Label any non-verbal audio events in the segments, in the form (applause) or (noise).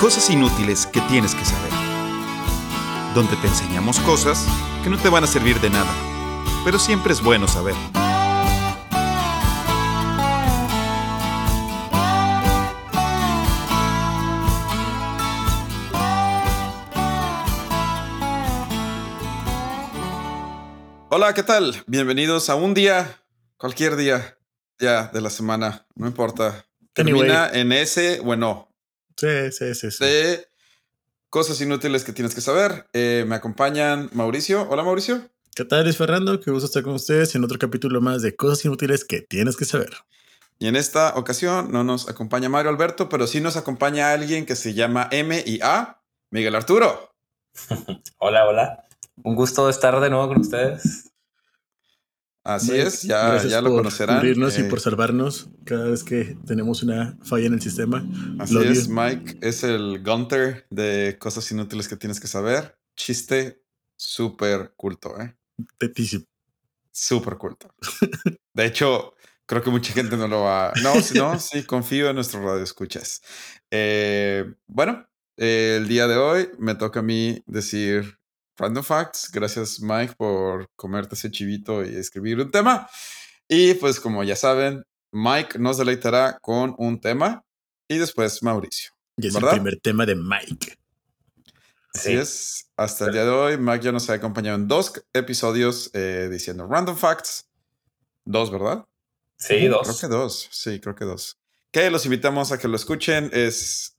Cosas inútiles que tienes que saber. Donde te enseñamos cosas que no te van a servir de nada, pero siempre es bueno saber. Hola, ¿qué tal? Bienvenidos a un día, cualquier día ya de la semana, no importa. Termina en ese, bueno. Sí, sí, sí, sí. De cosas inútiles que tienes que saber. Eh, me acompañan Mauricio. Hola, Mauricio. ¿Qué tal, Luis Fernando? Qué gusto estar con ustedes en otro capítulo más de cosas inútiles que tienes que saber. Y en esta ocasión no nos acompaña Mario Alberto, pero sí nos acompaña alguien que se llama M y A, Miguel Arturo. (laughs) hola, hola. Un gusto estar de nuevo con ustedes. Así es, ya, ya lo conocerán. Por y por eh, salvarnos cada vez que tenemos una falla en el sistema. Así es, Mike es el Gunter de cosas inútiles que tienes que saber. Chiste súper culto, ¿eh? Tetísimo. Súper culto. De hecho, creo que mucha gente no lo va. No, si no, (laughs) sí, confío en nuestro radio escuchas. Eh, bueno, el día de hoy me toca a mí decir Random Facts. Gracias, Mike, por comerte ese chivito y escribir un tema. Y pues, como ya saben, Mike nos deleitará con un tema y después Mauricio. Y es el primer tema de Mike. Así es. Hasta el día de hoy, Mike ya nos ha acompañado en dos episodios eh, diciendo Random Facts. Dos, ¿verdad? Sí, dos. Creo que dos. Sí, creo que dos. Que los invitamos a que lo escuchen. Es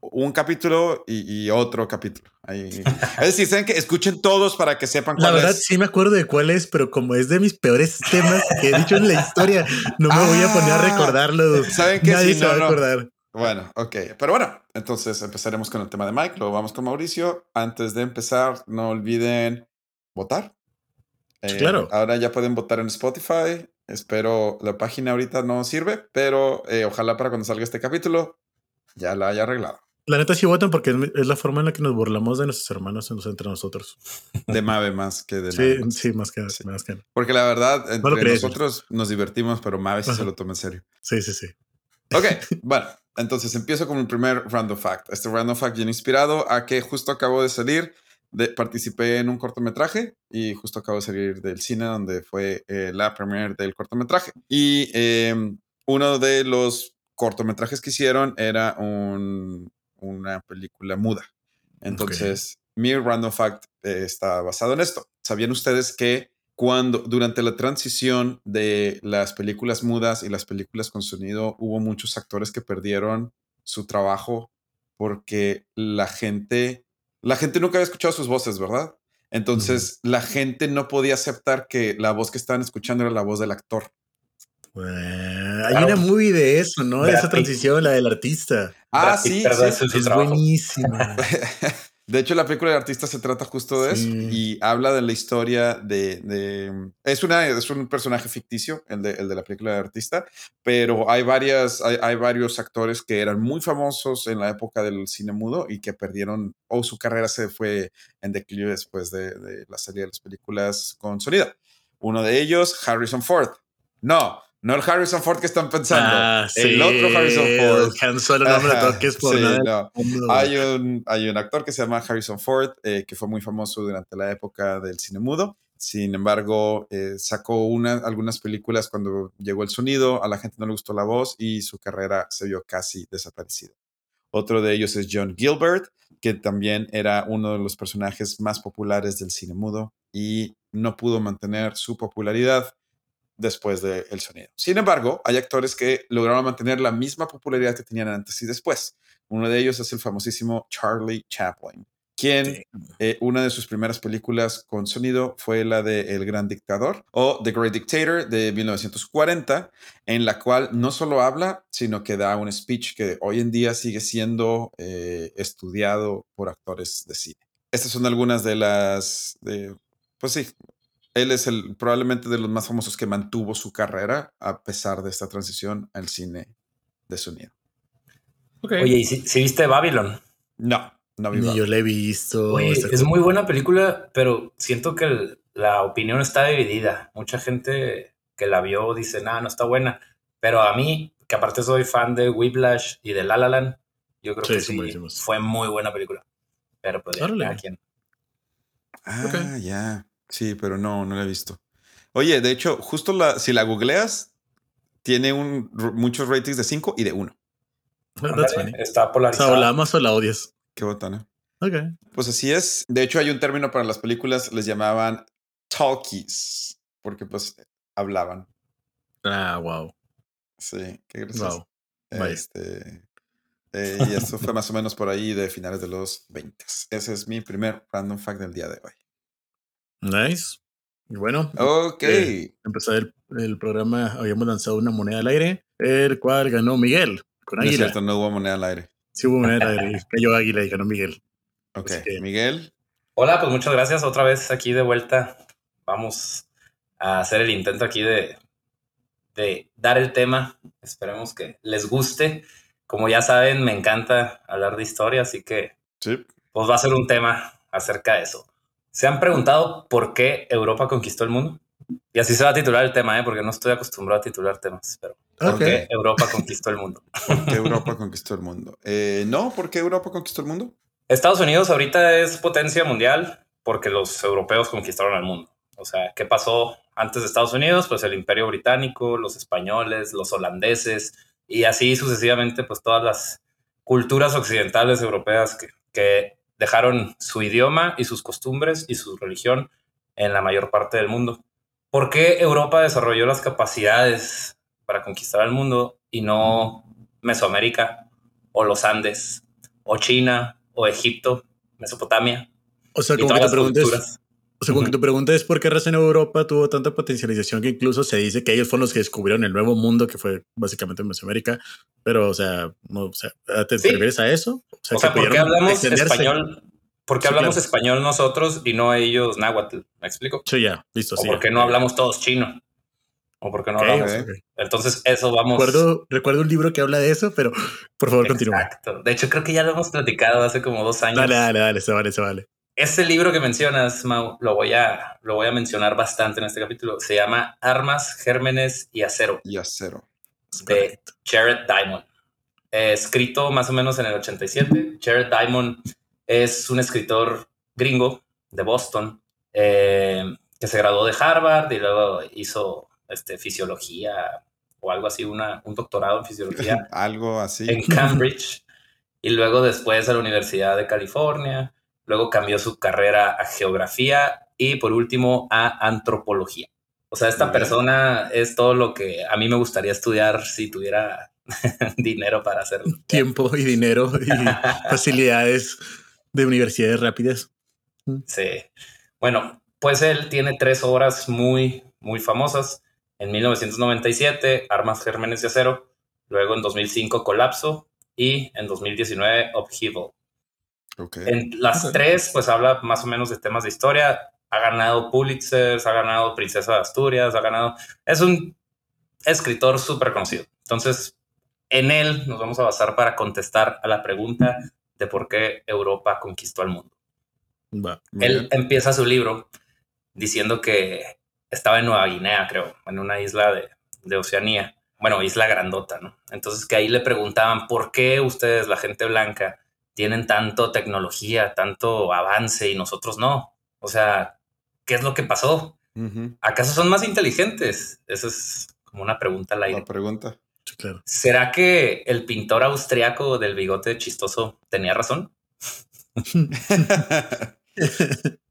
un capítulo y, otro capítulo. es decir, saben que escuchen todos para que sepan cuál La verdad, sí me acuerdo de cuál es, pero como es de mis peores temas que he dicho en la historia, no me voy a poner a ah, recordarlo. ¿Saben que Nadie se va a acordar. Bueno, ok. Pero bueno, entonces empezaremos con el tema de Mike, luego vamos con Mauricio. Antes de empezar, no olviden votar. Eh, claro. Ahora ya pueden votar en Spotify. Espero la página ahorita no sirve, pero eh, ojalá para cuando salga este capítulo ya la haya arreglado. La neta sí votan porque es la forma en la que nos burlamos de nuestros hermanos entre nosotros. De Mave más que de Sí, sí, más que, más que Porque la verdad, entre nosotros nos divertimos, pero Mave sí se lo toma en serio. Sí, sí, sí. Ok, (laughs) bueno, entonces empiezo con el primer random fact. Este random fact viene inspirado a que justo acabo de salir, de, participé en un cortometraje y justo acabo de salir del cine donde fue eh, la premiere del cortometraje. Y em, uno de los cortometrajes que hicieron era un, una película muda. Entonces, mi random fact eh, está basado en esto. ¿Sabían ustedes que cuando durante la transición de las películas mudas y las películas con sonido hubo muchos actores que perdieron su trabajo porque la gente la gente nunca había escuchado sus voces, ¿verdad? Entonces, la gente no podía aceptar que la voz que estaban escuchando era la voz del actor. Hay una movie de eso, ¿no? De esa transición, la del artista. Ah, sí, sí. es buenísima. (laughs) De hecho, la película de artista se trata justo de eso y habla de la historia de. es, una, es un personaje ficticio, el de, el de la película de artista, pero hay, varias, hay, varios actores que eran muy famosos en la época del cine mudo y que perdieron, o su carrera se fue en declive después de, de la salida de las películas con sonido. Uno de ellos, Harrison Ford. No, no el Harrison Ford que están pensando. Ah, el otro Harrison Ford. Solo no me toques por Hay, un, hay un actor que se llama Harrison Ford, eh, que fue muy famoso durante la época del cine mudo. Sin embargo, eh, sacó una, algunas películas cuando llegó el sonido, a la gente no le gustó la voz y su carrera se vio casi desaparecida. Otro de ellos es John Gilbert, que también era uno de los personajes más populares del cine mudo y no pudo mantener su popularidad después del sonido. Sin embargo, hay actores que lograron mantener la misma popularidad que tenían antes y después. Uno de ellos es el famosísimo Charlie Chaplin, quien eh, una de sus primeras películas con sonido fue la de El Gran Dictador o The Great Dictator de 1940, en la cual no solo habla, sino que da un speech que hoy en día sigue siendo eh, estudiado por actores de cine. Estas son algunas de las, de, pues sí, él es el probablemente de los más famosos que mantuvo su carrera a pesar de esta transición al cine de sonido. Oye, ¿y si, viste Babylon? No, no vi yo la he visto. es muy buena película, pero siento que la opinión está dividida. Mucha gente que la vio dice, nada, no está buena. Pero a mí, que aparte soy fan de Whiplash y de La La Land, Yo creo Sí, que sí, fue muy buena película. Pero pues ya, cada quien. Ah, ya. Sí, pero no, no la he visto. Oye, de hecho, justo la, si la googleas, tiene un, muchos ratings de 5 y de 1. That's Ándale, funny. Está O sea, polarizada. o la amas o la odias. Qué botana. Ok. Pues así es. De hecho, hay un término para las películas, les llamaban talkies, porque pues hablaban. Ah, wow. Sí, qué gracioso. Wow. Este, eh, y esto fue más o menos por ahí de finales de los 20. Ese es mi primer random fact del día de hoy. Nice. Y bueno, Ok. Eh, empezar el, el programa, habíamos lanzado una moneda al aire, el cual ganó Miguel con no es Águila. cierto, no hubo moneda al aire. Sí hubo moneda al aire, cayó Águila y ganó Miguel. Ok. Que- Miguel. Hola, pues muchas gracias. Otra vez aquí de vuelta. Vamos a hacer el intento aquí de, de dar el tema. Esperemos que les guste. Como ya saben, me encanta hablar de historia, así que Sí. pues va a ser un tema acerca de eso. ¿Se han preguntado por qué Europa conquistó el mundo? Y así se va a titular el tema, ¿eh? porque no estoy acostumbrado a titular temas, pero ¿por qué Europa conquistó el mundo? (laughs) ¿Por qué Europa conquistó el mundo? Eh, no, ¿por qué Europa conquistó el mundo? Estados Unidos ahorita es potencia mundial porque los europeos conquistaron el mundo. O sea, ¿qué pasó antes de Estados Unidos? Pues el imperio británico, los españoles, los holandeses y así sucesivamente, pues todas las culturas occidentales europeas que, que dejaron su idioma y sus costumbres y su religión en la mayor parte del mundo. ¿Por qué Europa desarrolló las capacidades para conquistar el mundo y no Mesoamérica o los Andes o China o Egipto, Mesopotamia O sea, como que o sea, tu pregunta es por qué razón Europa tuvo tanta potencialización que incluso se dice que ellos fueron los que descubrieron el nuevo mundo que fue básicamente Mesoamérica. Pero, o sea, no, o sea, ¿te, Sí. refieres a eso? O sea, que ¿por qué hablamos español? ¿Por qué Sí, hablamos claro. español nosotros y no ellos náhuatl? ¿Me explico? Sí, ya, listo. ¿O sí, por qué no hablamos todos chino? ¿O por qué no hablamos? Entonces, eso vamos. Recuerdo, recuerdo un libro que habla de eso, pero por favor, continúa. Exacto. De hecho, creo que ya lo hemos platicado hace como dos años. Dale, dale, dale, se vale, se vale. Ese libro que mencionas, Mau, lo voy a, lo voy a mencionar bastante en este capítulo. Se llama Armas, Gérmenes y Acero Y acero. De. Jared Diamond. Eh, escrito más o menos en el 87. Jared Diamond es un escritor gringo de Boston eh, que se graduó de Harvard y luego hizo este, fisiología o algo así, una, un doctorado en fisiología (laughs) Algo así. en Cambridge y luego después a la Universidad de California. Luego cambió su carrera a geografía y por último a antropología. O sea, esta persona es todo lo que a mí me gustaría estudiar si tuviera (laughs) dinero para hacerlo. Tiempo y dinero y (laughs) facilidades de universidades rápidas. Sí. Bueno, pues él tiene tres obras muy, muy famosas. En 1997, Armas, Gérmenes y Acero. Luego en 2005, Colapso. Y en 2019, Upheaval. Ok. En las Ok. tres, pues habla más o menos de temas de historia. Ha ganado Pulitzer, ha ganado Princesa de Asturias, ha ganado. Es un escritor súper conocido. Entonces, en él nos vamos a basar para contestar a la pregunta de por qué Europa conquistó al mundo. Él empieza su libro diciendo que estaba en Nueva Guinea, creo, en una isla de, de Oceanía. Bueno, isla grandota, ¿no? Entonces que ahí le preguntaban, ¿por qué ustedes, la gente blanca, tienen tanto tecnología, tanto avance y nosotros no? O sea, ¿qué es lo que pasó? ¿Acaso son más inteligentes? Esa es como una pregunta al aire. La pregunta. Sí, claro. ¿Será que el pintor austriaco del bigote chistoso tenía razón? (laughs)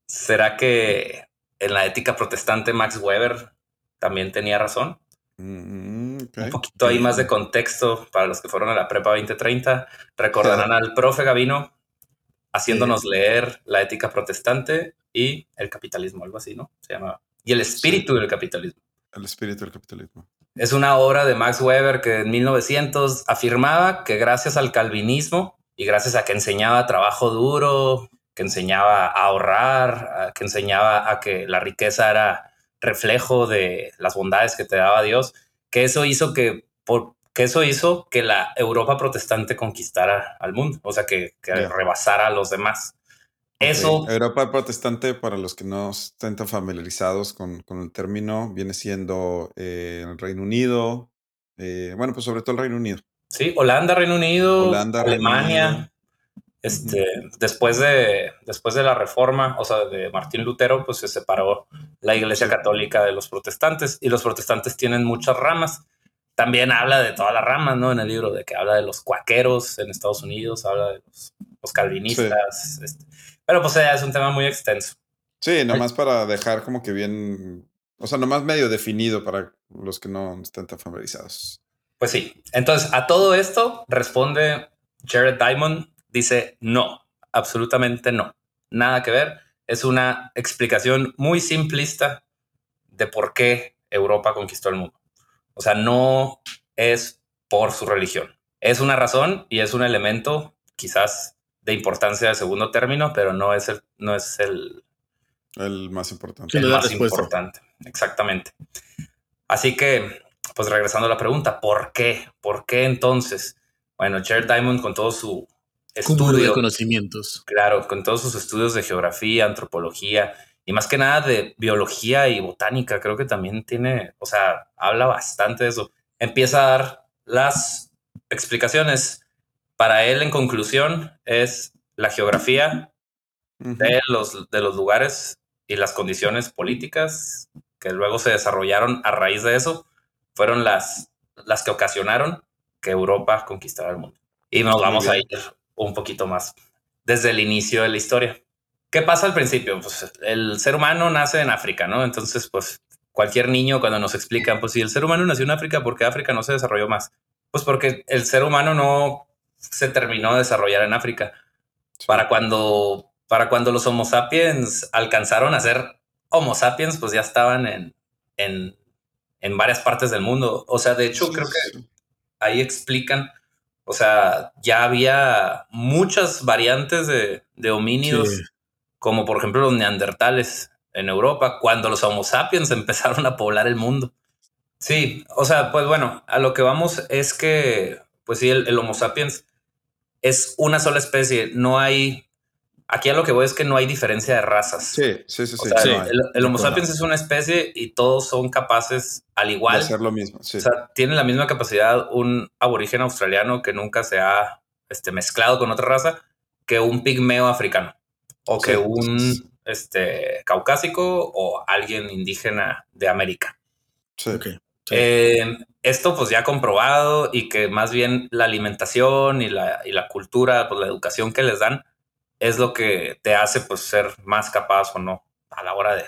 ¿Será que en la ética protestante Max Weber también tenía razón? Mm, ok. Un poquito ahí más de contexto para los que fueron a la prepa 2030. Recordarán al profe Gavino haciéndonos leer la ética protestante y el capitalismo, algo así, ¿no? Se llama. Y el espíritu del capitalismo. El espíritu del capitalismo. Es una obra de Max Weber que en 1900 afirmaba que gracias al calvinismo y gracias a que enseñaba trabajo duro, que enseñaba a ahorrar, que enseñaba a que la riqueza era reflejo de las bondades que te daba Dios, que eso hizo que, por, que eso hizo que la Europa protestante conquistara al mundo, o sea, que, que Ya. rebasara a los demás. Eso Ok. Europa protestante, para los que no estén tan familiarizados con, con el término, viene siendo eh, el Reino Unido. eh, bueno, pues sobre todo el Reino Unido. Sí, Holanda, Reino Unido, Alemania. Este, después de, después de la reforma, o sea, de Martín Lutero, pues se separó la Iglesia Católica de los protestantes y los protestantes tienen muchas ramas. También habla de todas las ramas, ¿no? En el libro de que habla de los cuaqueros en Estados Unidos, habla de los, calvinistas. Este, pero pues es un tema muy extenso. Sí, nomás para dejar como que bien, o sea, nomás medio definido para los que no están tan familiarizados. Pues sí. Entonces, a todo esto responde Jared Diamond, dice no, absolutamente no. Nada que ver. Es una explicación muy simplista de por qué Europa conquistó el mundo. O sea, no es por su religión. Es una razón y es un elemento quizás de importancia de segundo término, pero no es el, no es el, el más importante. El más importante, exactamente. Así que pues regresando a la pregunta, ¿por qué? ¿Por qué entonces? Bueno, Jared Diamond con todo su estudio de conocimientos. Claro, con todos sus estudios de geografía, antropología y más que nada de biología y botánica, creo que también tiene, o sea, habla bastante de eso. Empieza a dar las explicaciones. Para él, en conclusión, es la geografía de, los, de los lugares y las condiciones políticas que luego se desarrollaron a raíz de eso fueron las, las que ocasionaron que Europa conquistara el mundo. Y nos vamos a ir un poquito más desde el inicio de la historia. ¿Qué pasa al principio? Pues el ser humano nace en África, ¿no? Entonces, pues cualquier niño cuando nos explican, pues si el ser humano nació en África, ¿por qué África no se desarrolló más? Pues porque el ser humano no se terminó de desarrollar en África. Para cuando, para cuando los Homo sapiens alcanzaron a ser Homo sapiens, pues ya estaban en, en en varias partes del mundo. O sea, de hecho, creo que ahí explican, o sea, ya había muchas variantes de, de homínidos, como por ejemplo los neandertales en Europa, cuando los Homo sapiens (laughs) empezaron a poblar el mundo. Sí, o sea, pues bueno, a lo que vamos es que, pues sí, el Homo sapiens es una sola especie, no hay Aquí a lo que voy es que no hay diferencia de razas. Sí, sí, sí. sí, el, Homo sapiens es una especie y todos son capaces, al igual, de hacer lo mismo. Sí. O sea, tienen la misma capacidad un aborigen australiano que nunca se ha este, mezclado con otra raza que un pigmeo africano o que un este, caucásico o alguien indígena de América. Sí. Eh, esto pues ya comprobado y que más bien la alimentación y la, y la cultura, pues la educación que les dan, es lo que te hace pues ser más capaz o no a la hora de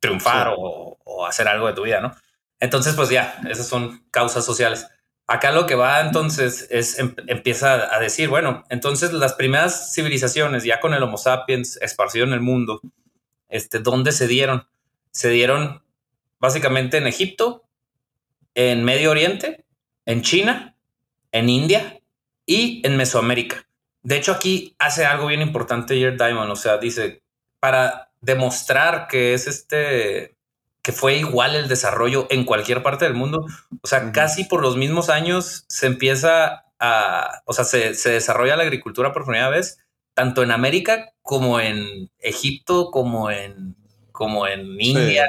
triunfar o, hacer algo de tu vida, ¿no? Entonces, pues ya, esas son causas sociales. Acá lo que va entonces es em, empieza a decir, bueno, entonces las primeras civilizaciones ya con el Homo sapiens esparcido en el mundo, este, ¿dónde se dieron? Se dieron básicamente en Egipto, en Medio Oriente, en China, en India y en Mesoamérica. De hecho, aquí hace algo bien importante Jared Diamond. O sea, dice, para demostrar que es este, que fue igual el desarrollo en cualquier parte del mundo. O sea, casi por los mismos años se empieza a, o sea, se, desarrolla la agricultura por primera vez, tanto en América como en Egipto, como en, como en India.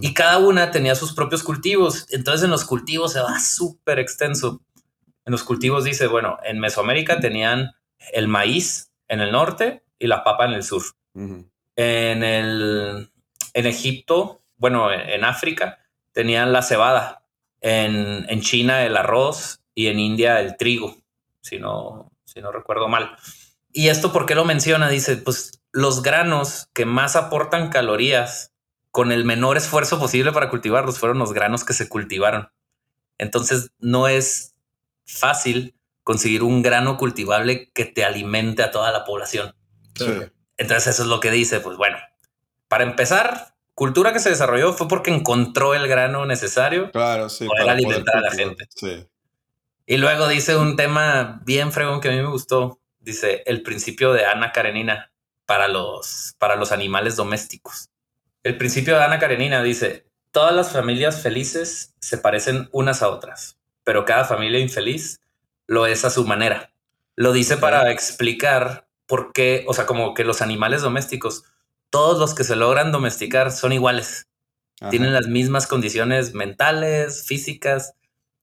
Y cada una tenía sus propios cultivos. Entonces en los cultivos se va súper extenso. En los cultivos dice, bueno, en Mesoamérica tenían el maíz en el norte y la papa en el sur. En el en Egipto, bueno, en, África tenían la cebada, en, en, China el arroz y en India el trigo, si no, si no recuerdo mal. Y esto, ¿por qué lo menciona? Dice, pues los granos que más aportan calorías con el menor esfuerzo posible para cultivarlos fueron los granos que se cultivaron. Entonces no es fácil conseguir un grano cultivable que te alimente a toda la población. Entonces eso es lo que dice, pues bueno, para empezar, cultura que se desarrolló fue porque encontró el grano necesario para alimentar a la gente. Y luego dice un tema bien fregón que a mí me gustó. Dice el principio de Ana Karenina para los, para los animales domésticos. El principio de Ana Karenina dice, todas las familias felices se parecen unas a otras pero cada familia infeliz lo es a su manera. Lo dice para explicar por qué, o sea, como que los animales domésticos, todos los que se logran domesticar son iguales. Tienen las mismas condiciones mentales, físicas.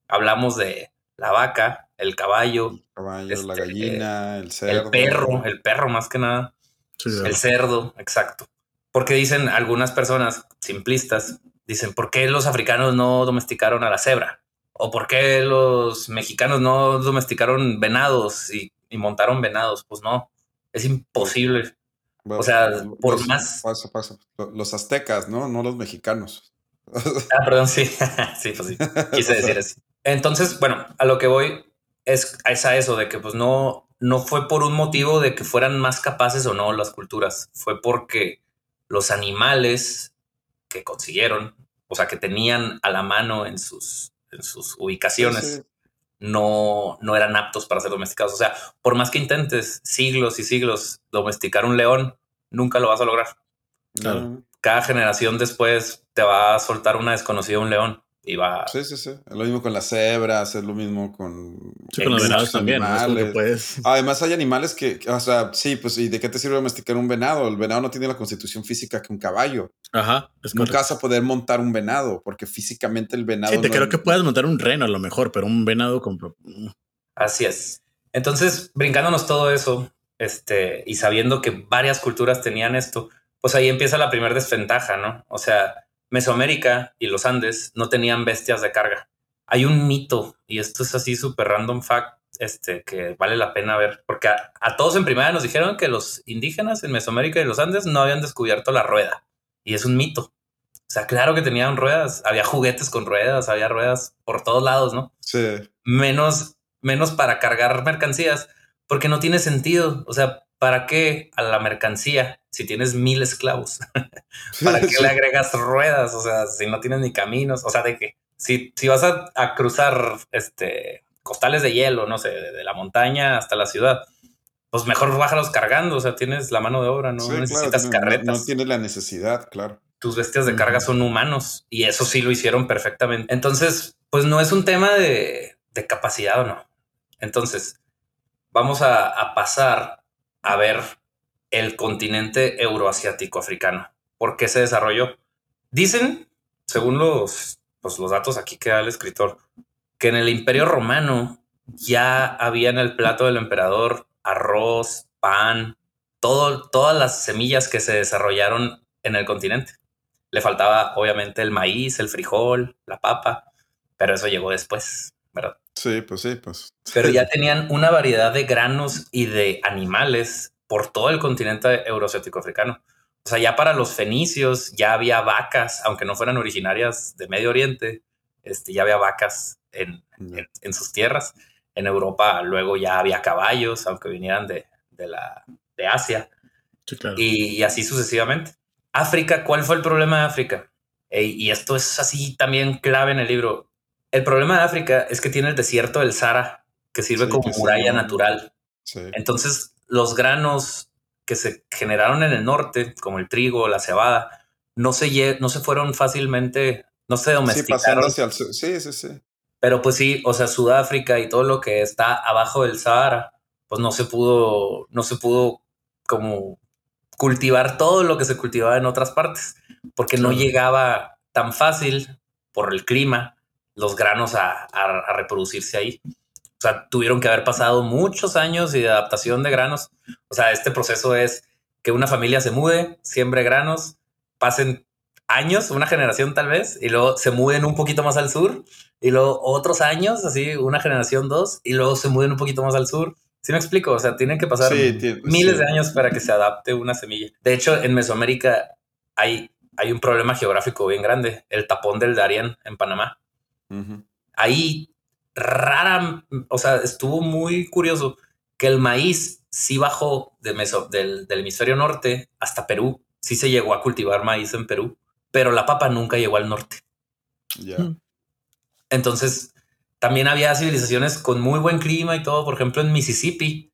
Hablamos de la vaca, el caballo, El caballo, la Este, gallina, el cerdo. el perro, el perro más que nada, Sí, sí. el cerdo, exacto. Porque dicen algunas personas simplistas, dicen, ¿por qué los africanos no domesticaron a la cebra? ¿O por qué los mexicanos no domesticaron venados y, y montaron venados? Pues no, es imposible. Bueno, o sea, por los- más- Paso, paso. Los aztecas, ¿no? No los mexicanos. (laughs) Ah, perdón, sí, (laughs) sí, pues sí, quise decir así. Entonces, bueno, a lo que voy es, es a eso de que pues no, no fue por un motivo de que fueran más capaces o no las culturas, fue porque los animales que consiguieron, o sea, que tenían a la mano en sus, en sus ubicaciones, Sí, sí. no, no eran aptos para ser domesticados. O sea, por más que intentes siglos y siglos domesticar un león, nunca lo vas a lograr. Claro. Cada generación después te va a soltar una desconocida un león y va Sí, sí, sí. Es lo mismo con las cebras, es lo mismo con. Sí, con los venados también. animales. puedes. Además, hay animales que, o sea, sí, pues, ¿y de qué te sirve domesticar un venado? El venado no tiene la constitución física que un caballo. Ajá, es Nunca correcto. vas a poder montar un venado, porque físicamente el venado. Sí, te no- creo que puedas montar un reno a lo mejor, pero un venado con. Así es. Entonces, brincándonos todo eso, este, y sabiendo que varias culturas tenían esto, pues ahí empieza la primera desventaja, ¿no? O sea, Mesoamérica y los Andes no tenían bestias de carga. Hay un mito, y esto es así súper random fact, este, que vale la pena ver, porque a, a todos en primera nos dijeron que los indígenas en Mesoamérica y los Andes no habían descubierto la rueda, y es un mito. O sea, claro que tenían ruedas, había juguetes con ruedas, había ruedas por todos lados, ¿no? Sí. menos, menos para cargar mercancías, porque no tiene sentido. O sea, ¿para qué a la mercancía si tienes mil esclavos? (laughs) ¿Para qué le agregas ruedas? O sea, si no tienes ni caminos, o sea, de que si, si vas a, a cruzar este costales de hielo, no sé, de, de la montaña hasta la ciudad, pues mejor bájalos cargando. O sea, tienes la mano de obra, no Sí, necesitas no- carretas. No, tienes la necesidad, claro. tus bestias de carga son humanos y eso sí lo hicieron perfectamente. Entonces, pues no es un tema de, de capacidad o no. Entonces, vamos a, a pasar a ver el continente euroasiático africano. ¿Por qué se desarrolló? Dicen, según los, pues, los datos aquí que da el escritor, que en el Imperio Romano ya había en el plato del emperador arroz, pan, todo, todas las semillas que se desarrollaron en el continente. Le faltaba obviamente el maíz, el frijol, la papa, pero eso llegó después, ¿verdad? Sí, pues sí, pues. Pero ya (laughs) tenían una variedad de granos y de animales por todo el continente euroasiático africano. O sea, ya para los fenicios ya había vacas, aunque no fueran originarias de Medio Oriente, este, ya había vacas en, en, en sus tierras. En Europa luego ya había caballos, aunque vinieran de, de, la, de Asia Sí, claro. y, y así sucesivamente. África, ¿cuál fue el problema de África? E- y esto es así también clave en el libro. El problema de África es que tiene el desierto del Sahara, que sirve Sí, como que sí, muralla natural. Sí. Entonces, los granos que se generaron en el norte, como el trigo, la cebada, no se, no se fueron fácilmente, no se Sí, domesticaron. pasando hacia el sur. Sí, sí, sí. Pero pues sí, o sea, Sudáfrica y todo lo que está abajo del Sahara, pues no se pudo, no se pudo como cultivar todo lo que se cultivaba en otras partes, porque no llegaba tan fácil por el clima los granos a, a- a reproducirse ahí. O sea, tuvieron que haber pasado muchos años y de adaptación de granos. O sea, este proceso es que una familia se mude, siembre granos, pasen años, una generación tal vez, y luego se muden un poquito más al sur, y luego otros años, así una generación dos, y luego se muden un poquito más al sur. ¿Sí me explico? O sea, tienen que pasar Sí, miles sí. de años para que se adapte una semilla. De hecho, en Mesoamérica hay, hay un problema geográfico bien grande, el tapón del Darién en Panamá. Ahí rara, o sea, estuvo muy curioso que el maíz sí bajó de meso, del, del hemisferio norte hasta Perú. Sí se llegó a cultivar maíz en Perú, pero la papa nunca llegó al norte. Ya. Mm. Entonces, también había civilizaciones con muy buen clima y todo, por ejemplo, en Mississippi,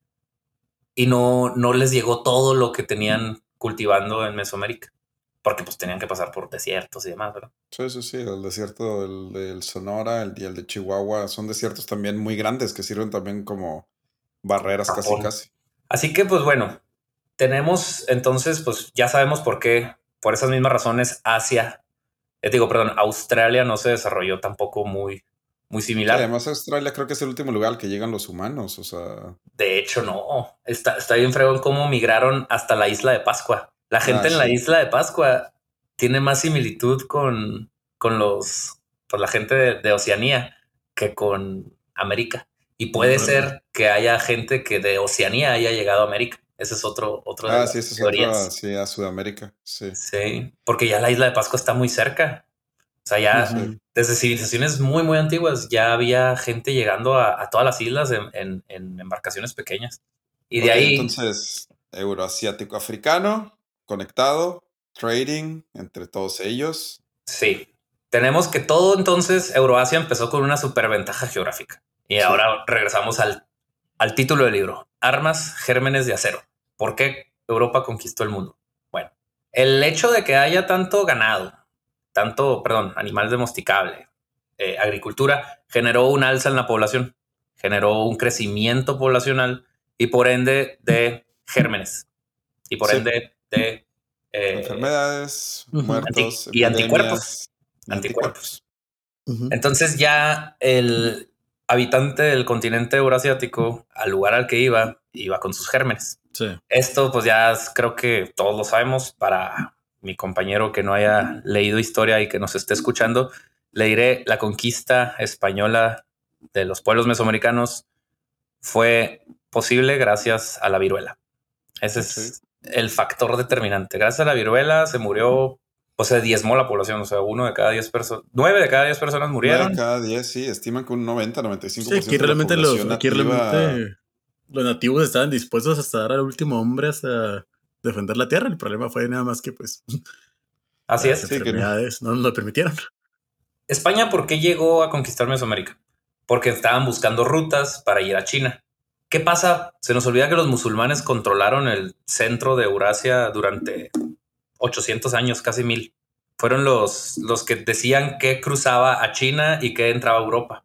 y no, no les llegó todo lo que tenían cultivando en Mesoamérica, porque pues tenían que pasar por desiertos y demás, ¿verdad? Sí, sí, sí. El desierto del, del Sonora el, y el de Chihuahua son desiertos también muy grandes que sirven también como barreras casi, casi. Así que, pues bueno, tenemos entonces, pues ya sabemos por qué, por esas mismas razones, Asia, eh, digo, perdón, Australia no se desarrolló tampoco muy, muy similar. además Australia creo que es el último lugar al que llegan los humanos, o sea... De hecho, no. Está, está bien fregón cómo migraron hasta la isla de Pascua. La gente Ah, en la isla de Pascua tiene más similitud con, con los, pues la gente de, de Oceanía que con América. Y puede ser que haya gente que de Oceanía haya llegado a América. Ese es otro, otro de Ah, sí, es otra, sí, a Sudamérica, sí. Sí, porque ya la isla de Pascua está muy cerca. O sea, ya desde civilizaciones muy, muy antiguas ya había gente llegando a, a todas las islas en, en- en embarcaciones pequeñas. Y de ahí, Entonces, euroasiático africano, conectado, trading entre todos ellos. sí, tenemos que todo entonces Euroasia empezó con una superventaja geográfica. Y Sí. ahora regresamos al, al título del libro, Armas, Gérmenes de Acero. ¿Por qué Europa conquistó el mundo? Bueno, el hecho de que haya tanto ganado, tanto, perdón, animal domesticable, eh, agricultura, generó un alza en la población, generó un crecimiento poblacional y por ende de gérmenes y por Sí. ende de eh, Enfermedades, muertos, Anti- y anticuerpos. anticuerpos. Entonces ya el habitante del continente euroasiático, al lugar al que iba, iba con sus gérmenes. Sí. Esto pues ya creo que todos lo sabemos. Para mi compañero que no haya leído historia y que nos esté escuchando, le diré la conquista española de los pueblos mesoamericanos fue posible gracias a la viruela. Ese es el factor determinante. Gracias a la viruela se murió, o se diezmó la población, o sea, uno de cada diez personas, nueve de cada diez personas Nueve murieron. de cada 10, sí, estiman que un 90, 95% Sí, aquí de la realmente, los, aquí nativa- realmente los nativos estaban dispuestos hasta dar al último hombre hasta defender la tierra. El problema fue nada más que pues (laughs) Así las es. Sí, que no. enfermedades no nos lo permitieron. España, ¿por qué llegó a conquistar Mesoamérica? Porque estaban buscando rutas para ir a China. ¿Qué pasa? Se nos olvida que los musulmanes controlaron el centro de Eurasia durante 800 años, casi mil. Fueron los, los que decían que cruzaba a China y que entraba a Europa.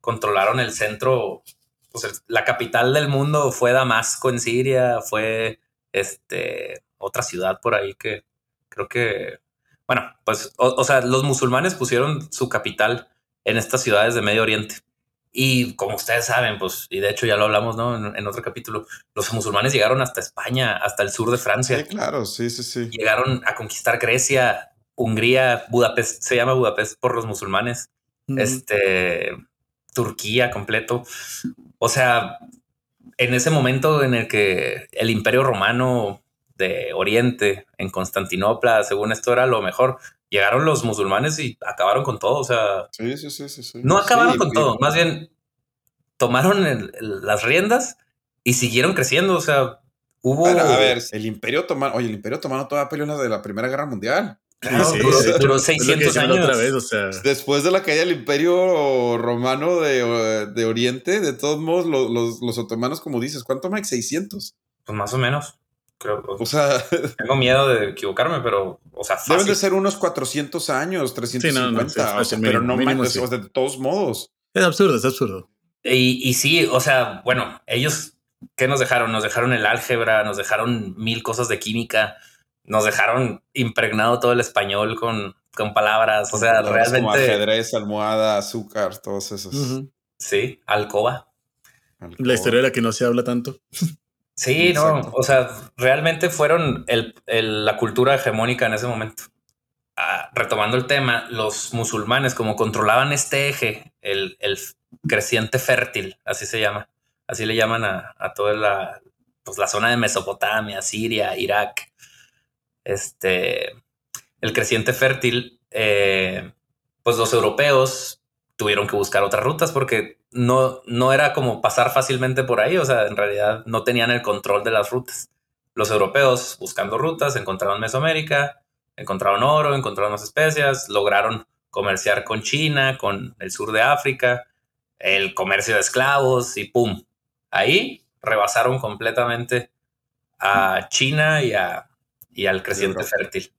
Controlaron el centro, la capital del mundo fue Damasco en Siria, fue este, otra ciudad por ahí que creo que bueno, pues, o sea, los musulmanes pusieron su capital en estas ciudades de Medio Oriente. Y como ustedes saben, pues, y de hecho ya lo hablamos, ¿no? En, en otro capítulo, los musulmanes llegaron hasta España, hasta el sur de Francia. Sí, claro, sí, sí, sí. Llegaron a conquistar Grecia, Hungría, Budapest, se llama Budapest por los musulmanes, este, Turquía completo. O sea, en ese momento en el que el imperio romano de Oriente, en Constantinopla, según esto era lo mejor, llegaron los musulmanes y acabaron con todo. O sea, Sí, sí, sí, sí, sí. no acabaron Sí, con todo, más bien tomaron el- el- las riendas y siguieron creciendo. O sea, hubo... Bueno, a ver, el Imperio Otomano, oye, el Imperio Otomano todavía peleó en la de la Primera Guerra Mundial. Claro, Sí, sí, duró, sí. duró Es lo que 600 decían la años. otra vez, o sea, Después de la caída del Imperio Romano de, de Oriente, de todos modos, lo- los, los otomanos, como dices, ¿cuánto más? 600. Pues más o menos. Creo, O sea, (laughs) tengo miedo de equivocarme, pero, o sea, deben fácil. de ser unos 400 años, 350. no, no, sí, o sea, fácil, pero no mínimo, manches, sí. o sea, de todos modos. es absurdo, es absurdo. Y, y sí, o sea, bueno, ellos, ¿qué nos dejaron? Nos dejaron el álgebra, nos dejaron mil cosas de química, nos dejaron impregnado todo el español con, con palabras, o sea, Palabras Como realmente, ajedrez, almohada, azúcar, todos esos. Sí, alcoba. Alcohol. La historia de la que no se habla tanto. (laughs) Sí, no, o sea, realmente fueron el- el- la cultura hegemónica en ese momento. Ah, retomando el tema, los musulmanes, como controlaban este eje, el, el creciente fértil, así se llama, así le llaman a, a toda la, pues, la zona de Mesopotamia, Siria, Irak, este, el creciente fértil, eh, pues los europeos tuvieron que buscar otras rutas porque no, no era como pasar fácilmente por ahí, o sea, en realidad no tenían el control de las rutas. Los europeos buscando rutas encontraron Mesoamérica, encontraron oro, encontraron las especias, lograron comerciar con China, con el sur de África, el comercio de esclavos y ¡pum! Ahí rebasaron completamente a China y, a, y al creciente fértil.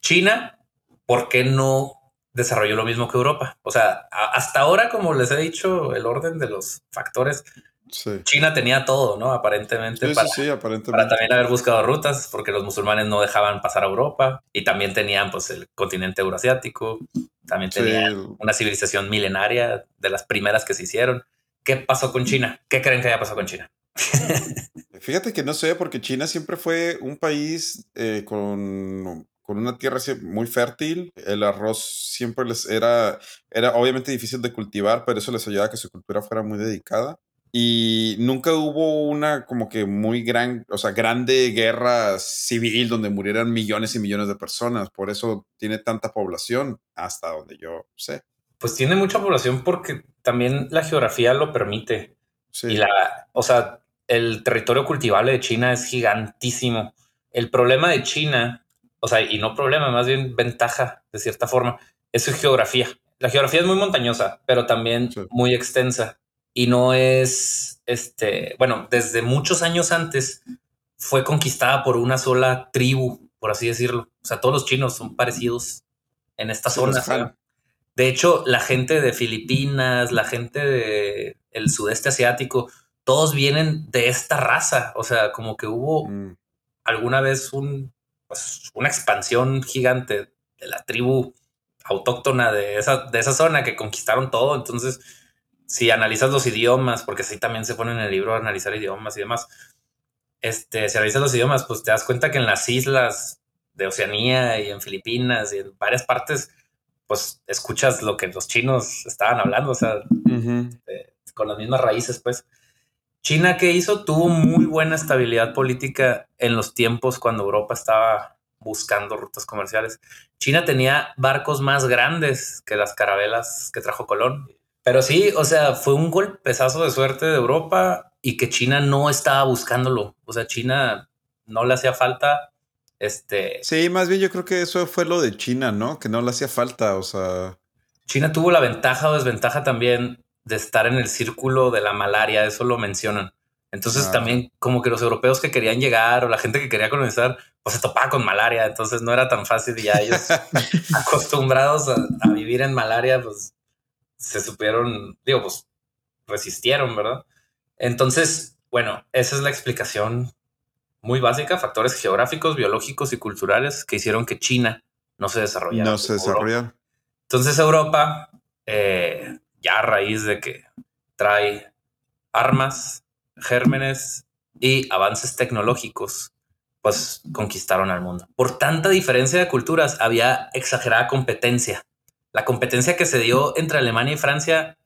China, ¿por qué no desarrolló lo mismo que Europa? O sea, a- hasta ahora, como les he dicho, el orden de los factores, Sí. China tenía todo, ¿no? Aparentemente Sí, para, sí, sí, para aparentemente. también haber buscado rutas, porque los musulmanes no dejaban pasar a Europa y también tenían pues el continente euroasiático. También tenía una civilización milenaria de las primeras que se hicieron. ¿Qué pasó con China? ¿Qué creen que haya pasado con China? (laughs) Fíjate que no sé, porque China siempre fue un país eh, con, con, una tierra muy fértil. El arroz siempre les era, era obviamente difícil de cultivar, pero eso les ayudaba a que su cultura fuera muy dedicada. Y nunca hubo una como que muy gran, o sea, grande guerra civil donde murieran millones y millones de personas. Por eso tiene tanta población hasta donde yo sé. Pues tiene mucha población porque también la geografía lo permite. Sí. Y la, o sea, el territorio cultivable de China es gigantísimo. El problema de China, o sea, y no problema, más bien ventaja de cierta forma, es su geografía. La geografía es muy montañosa, pero también muy extensa y no es, este, bueno, desde muchos años antes fue conquistada por una sola tribu, por así decirlo. O sea, todos los chinos son parecidos en esta zona. De hecho, la gente de Filipinas, la gente del el sudeste asiático, todos vienen de esta raza. O sea, como que hubo mm. alguna vez un, pues, una expansión gigante de la tribu autóctona de esa, de esa zona que conquistaron todo. Entonces, si analizas los idiomas, porque así también se pone en el libro analizar idiomas y demás, este, si analizas los idiomas, pues te das cuenta que en las islas de Oceanía y en Filipinas y en varias partes, pues escuchas lo que los chinos estaban hablando, o sea, este, con las mismas raíces, pues. China, ¿qué hizo? Tuvo muy buena estabilidad política en los tiempos cuando Europa estaba buscando rutas comerciales. China tenía barcos más grandes que las carabelas que trajo Colón pero sí, o sea, fue un golpezazo de suerte de Europa y que China no estaba buscándolo. O sea, China no le hacía falta. Este. Sí, más bien yo creo que eso fue lo de China, ¿no? Que no le hacía falta. O sea. China tuvo la ventaja o desventaja también de estar en el círculo de la malaria. Eso lo mencionan. Entonces ah. también como que los europeos que querían llegar o la gente que quería colonizar, pues se topaba con malaria. Entonces no era tan fácil y ya ellos (laughs) acostumbrados a, a, vivir en malaria, pues se supieron, digo, pues resistieron, ¿verdad? Entonces, bueno, esa es la explicación muy básica, factores geográficos, biológicos y culturales que hicieron que China no se desarrollara. No se desarrollara. Entonces Europa, eh, ya a raíz de que trae armas, gérmenes y avances tecnológicos, pues conquistaron al mundo. Por tanta diferencia de culturas, había exagerada competencia la competencia que se dio entre Alemania y Francia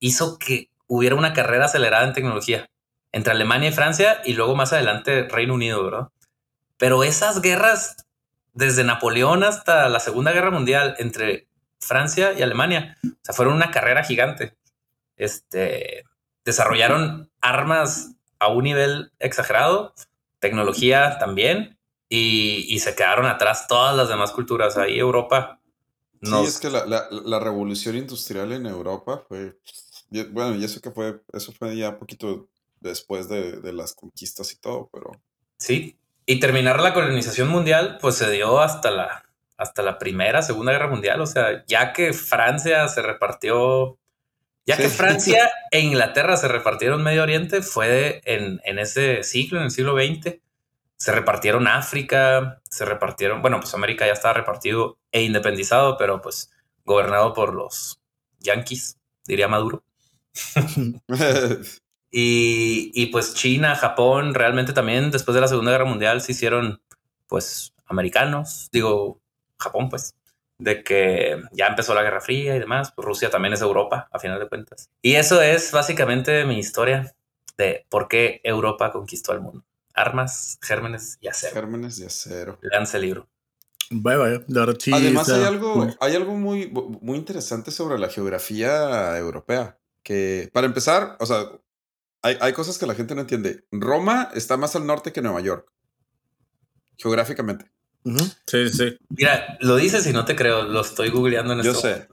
hizo que hubiera una carrera acelerada en tecnología entre Alemania y Francia y luego más adelante Reino Unido, ¿verdad? Pero esas guerras, desde Napoleón hasta la Segunda Guerra Mundial, entre Francia y Alemania, o sea, fueron una carrera gigante. Este, desarrollaron armas a un nivel exagerado, tecnología también, y, y se quedaron atrás todas las demás culturas. Ahí Europa Sí, es que la, la, la, revolución industrial en Europa fue, bueno, y eso que fue, eso fue ya poquito después de, de, las conquistas y todo, pero... Sí, y terminar la colonización mundial, pues se dio hasta la, hasta la primera, segunda guerra mundial, o sea, ya que Francia se repartió, ya que Francia (laughs) e Inglaterra se repartieron Medio Oriente, fue en, en ese siglo, en el siglo XX, se repartieron África, se repartieron, bueno, pues América ya estaba repartido e independizado, pero pues gobernado por los yanquis, diría Maduro. (laughs) y, y, pues China, Japón, realmente también después de la Segunda Guerra Mundial se hicieron pues americanos, digo Japón pues, de que ya empezó la Guerra Fría y demás, pues Rusia también es Europa a final de cuentas. Y eso es básicamente mi historia de por qué Europa conquistó el mundo armas, gérmenes y acero. Gérmenes y acero. Lance el libro. Vaya, vaya. Además, hay algo, hay algo muy, muy interesante sobre la geografía europea. Que, para empezar, o sea, hay, hay cosas que la gente no entiende. Roma está más al norte que Nueva York. Geográficamente. Sí, sí. Mira, lo dices y no te creo. Lo estoy googleando en Yo sé.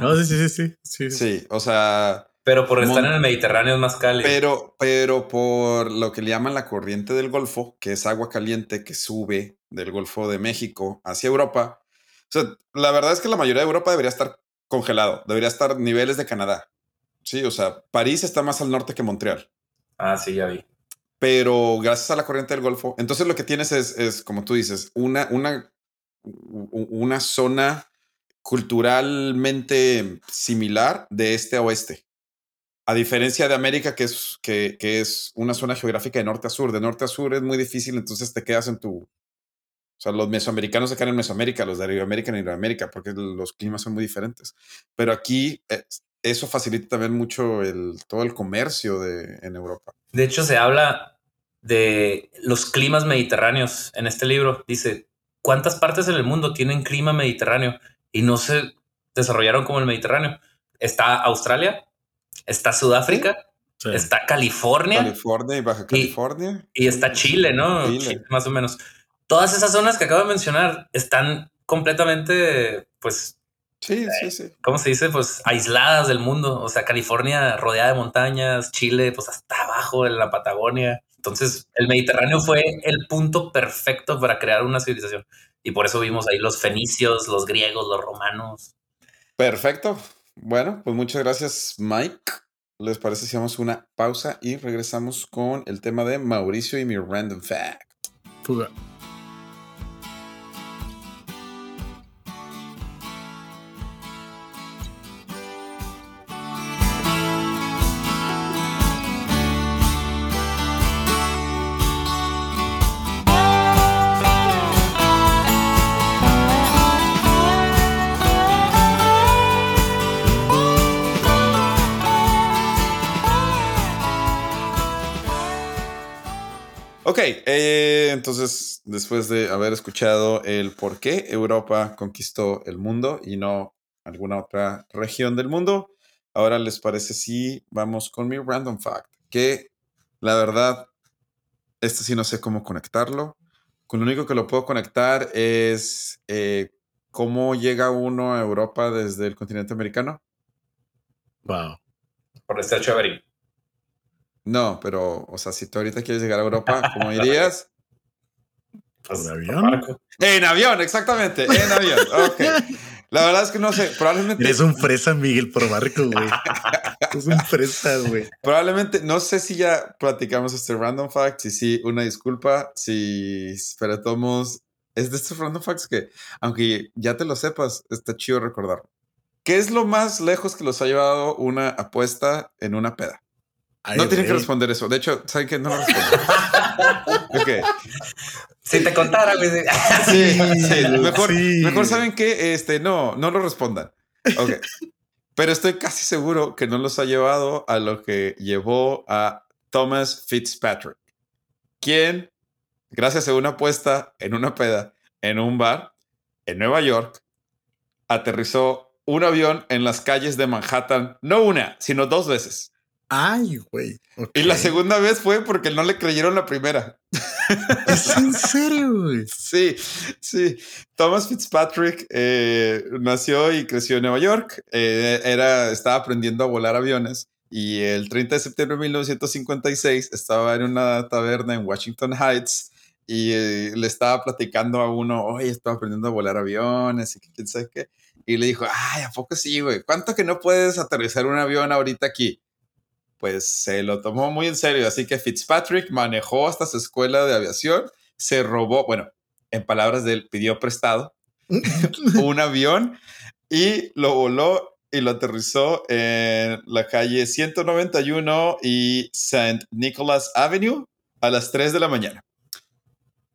no, sí, sí, sí, sí. Sí, o sea, pero por estar en el Mediterráneo es más cálido. Pero, pero por lo que le llaman la corriente del Golfo, que es agua caliente que sube del Golfo de México hacia Europa. O sea, la verdad es que la mayoría de Europa debería estar congelado, debería estar niveles de Canadá. Sí, o sea, París está más al norte que Montreal. Ah, sí, ya vi. Pero gracias a la corriente del Golfo, entonces lo que tienes es, es como tú dices, una, una, una zona culturalmente similar de este a oeste. A diferencia de América, que es, que, que es una zona geográfica de norte a sur. De norte a sur es muy difícil, entonces te quedas en tu, o sea, los mesoamericanos se quedan en Mesoamérica, los de Iberoamérica en Iberoamérica, porque los climas son muy diferentes. Pero aquí eh, eso facilita también mucho el, todo el comercio de, en Europa. De hecho, se habla de los climas mediterráneos en este libro. Dice, ¿cuántas partes en el mundo tienen clima mediterráneo y no se desarrollaron como el Mediterráneo? Está Australia, está Sudáfrica, está California. California y Baja California. Y, está Chile, ¿no? Chile. más o menos todas esas zonas que acabo de mencionar están completamente, pues, Sí, sí, sí. ¿Cómo se dice? Pues aisladas del mundo. O sea, California rodeada de montañas, Chile, pues hasta abajo en la Patagonia. Entonces, el Mediterráneo fue el punto perfecto para crear una civilización. Y por eso vimos ahí los fenicios, los griegos, los romanos. Perfecto. Bueno, pues muchas gracias, Mike. ¿Les parece si hacemos una pausa y regresamos con el tema de Mauricio y mi random fact? Fuga. Ok, eh, entonces después de haber escuchado el por qué Europa conquistó el mundo y no alguna otra región del mundo, ahora les parece si vamos con mi random fact, que la verdad, este sí no sé cómo conectarlo. Con lo único que lo puedo conectar es eh, cómo llega uno a Europa desde el continente americano. Wow. Por el estrecho de no, pero, o sea, si tú ahorita quieres llegar a Europa, ¿cómo (laughs) irías? Pues, ¿En avión? En avión, exactamente, en avión. Ok. (laughs) La verdad es que no sé, probablemente. Es un fresa, Miguel, por barco, güey. (laughs) es un fresa, güey. Probablemente, no sé si ya platicamos este random fact, si sí, una disculpa, si, pero tomos, es de estos random facts que, aunque ya te lo sepas, está chido recordar. ¿Qué es lo más lejos que los ha llevado una apuesta en una peda? No tienen que responder eso. De hecho, ¿saben qué? No lo responden. (laughs) ok. Si te contara, güey. (laughs) sí, sí, mejor, mejor saben que este, no, no lo respondan. Ok. Pero estoy casi seguro que no los ha llevado a lo que llevó a Thomas Fitzpatrick, quien, gracias a una apuesta en una peda en un bar en Nueva York, aterrizó un avión en las calles de Manhattan, no una, sino dos veces. Ay, güey. Y la segunda vez fue porque no le creyeron la primera. ¿Es en serio, güey? (laughs) Sí, sí. Thomas Fitzpatrick eh, nació y creció en Nueva York. Eh, era, estaba aprendiendo a volar aviones. Y el 30 de septiembre de 1956 estaba en una taberna en Washington Heights y eh, le estaba platicando a uno, oye, estaba aprendiendo a volar aviones y quién sabe qué. Y le dijo, ay, ¿a poco sí, güey? ¿Cuánto que no puedes aterrizar un avión ahorita aquí? Pues se lo tomó muy en serio. Así que Fitzpatrick manejó hasta su escuela de aviación, se robó, bueno, en palabras de él, pidió prestado (laughs) un avión y lo voló y lo aterrizó en la calle 191 y St. Nicholas Avenue a las 3 de la mañana.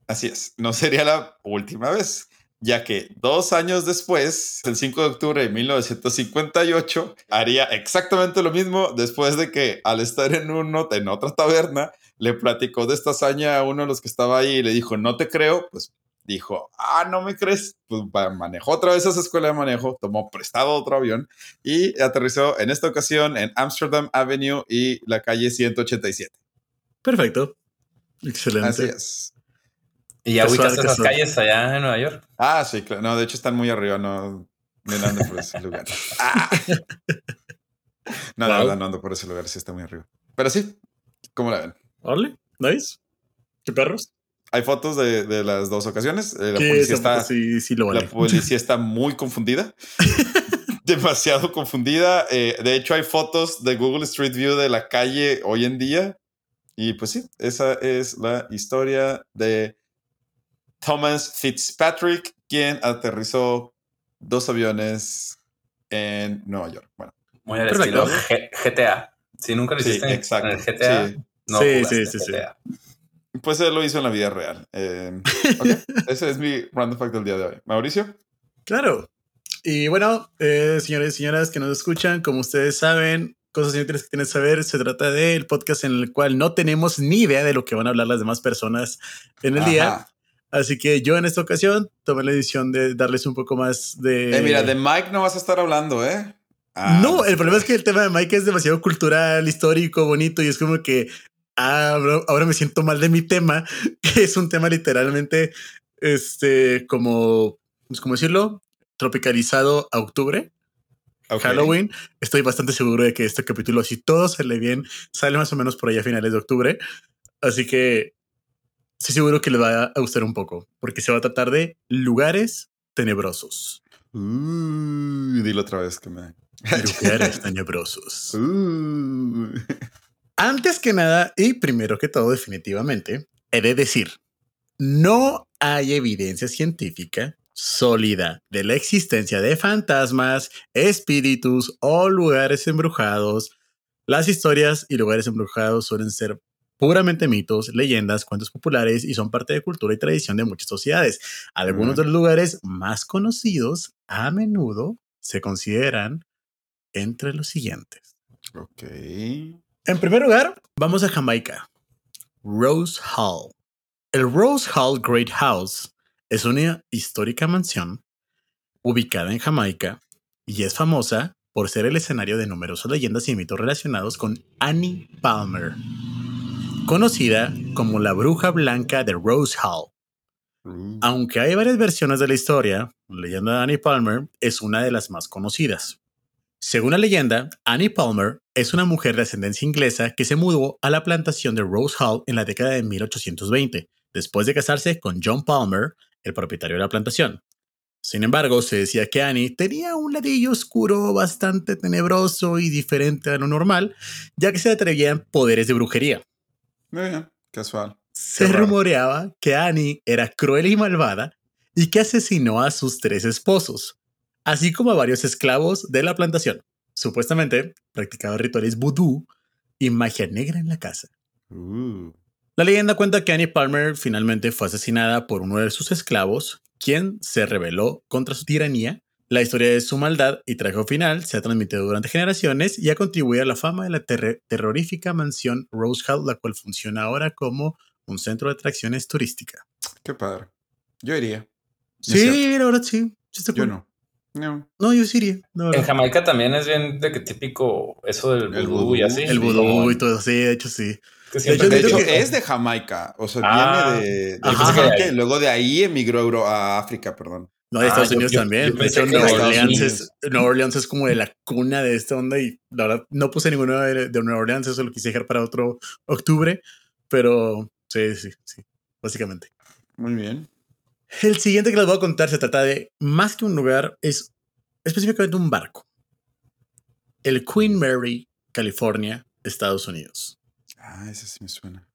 Así es, no sería la última vez ya que dos años después, el 5 de octubre de 1958, haría exactamente lo mismo después de que al estar en, uno, en otra taberna, le platicó de esta hazaña a uno de los que estaba ahí y le dijo, no te creo, pues dijo, ah, no me crees, pues manejó otra vez a esa escuela de manejo, tomó prestado otro avión y aterrizó en esta ocasión en Amsterdam Avenue y la calle 187. Perfecto. Excelente. Así es. ¿Y ya ubicaste esas calles allá en Nueva York? Ah, sí, claro. No, de hecho están muy arriba, no, no ando por ese lugar. Ah. (laughs) No, no ando por ese lugar, sí está muy arriba. Pero sí, ¿cómo la ven? Vale, nice. ¿Qué perros? Hay fotos de, de las dos ocasiones. Eh, la policía está, sí, sí lo vale. La policía está muy confundida. (laughs) Demasiado confundida. Eh, de hecho, hay fotos de Google Street View de la calle hoy en día. Y pues sí, esa es la historia de Thomas Fitzpatrick, quien aterrizó dos aviones en Nueva York. Bueno. Muy al estilo GTA. Si nunca lo hiciste exacto. en el GTA, sí. no sí, sí, sí, GTA. Pues él lo hizo en la vida real. Eh, (laughs) okay. Ese es mi random fact del día de hoy. Mauricio. Claro. Y bueno, eh, señores y señoras que nos escuchan, como ustedes saben, cosas inútiles que tienen que saber, se trata del podcast en el cual no tenemos ni idea de lo que van a hablar las demás personas en el día. Así que yo en esta ocasión tomé la decisión de darles un poco más de... Eh, mira, de Mike no vas a estar hablando, ¿eh? Ah, no, el problema es que el tema de Mike es demasiado cultural, histórico, bonito y es como que ah, ahora me siento mal de mi tema, (laughs) que es un tema literalmente, este, como, pues, ¿cómo decirlo? Tropicalizado a octubre. Halloween. Estoy bastante seguro de que este capítulo, si todo sale bien, sale más o menos por allá a finales de octubre. Así que estoy seguro que le va a gustar un poco, porque se va a tratar de lugares tenebrosos. Uh, dilo otra vez que me. (laughs) Lugares tenebrosos. Uh. (laughs) Antes que nada, y primero que todo, definitivamente, he de decir, no hay evidencia científica sólida de la existencia de fantasmas, espíritus o lugares embrujados. Las historias y lugares embrujados suelen ser puramente mitos, leyendas, cuentos populares y son parte de cultura y tradición de muchas sociedades. Algunos de los lugares más conocidos a menudo se consideran entre los siguientes. Ok. En primer lugar, vamos a Jamaica. Rose Hall. El Rose Hall Great House es una histórica mansión ubicada en Jamaica y es famosa por ser el escenario de numerosas leyendas y mitos relacionados con Annie Palmer, conocida como la bruja blanca de Rose Hall. Mm. Aunque hay varias versiones de la historia, la leyenda de Annie Palmer es una de las más conocidas. Según la leyenda, Annie Palmer es una mujer de ascendencia inglesa que se mudó a la plantación de Rose Hall en la década de 1820, después de casarse con John Palmer, el propietario de la plantación. Sin embargo, se decía que Annie tenía un ladillo oscuro bastante tenebroso y diferente a lo normal, ya que se atrevía poderes de brujería. Muy bien, casual. Se rumoreaba que Annie era cruel y malvada y que asesinó a sus tres esposos, así como a varios esclavos de la plantación. Supuestamente practicaba rituales vudú y magia negra en la casa. Uh. La leyenda cuenta que Annie Palmer finalmente fue asesinada por uno de sus esclavos, quien se rebeló contra su tiranía. La historia de su maldad y trágico final se ha transmitido durante generaciones y ha contribuido a la fama de la terrorífica mansión Rose Hall, la cual funciona ahora como un centro de atracciones turística. Qué padre. Yo iría. Sí, ahora sí. Yo no. No. No, yo sí iría. en Jamaica también es bien de que típico eso del vudú y así. El vudú y todo, sí, de hecho sí. De hecho, es de Jamaica. O sea, ah. viene de, de Luego de ahí emigró a África, perdón. No, de Estados ah, Unidos también. de hecho, Nueva Orleans, es, Nueva Orleans es como de la cuna de esta onda y la verdad no puse ninguno de, de Nueva Orleans, eso lo quise dejar para otro octubre, pero sí, sí, sí, básicamente. Muy bien. El siguiente que les voy a contar se trata de más que un lugar, es específicamente un barco. El Queen Mary, California, Estados Unidos. Ah, ese sí me suena.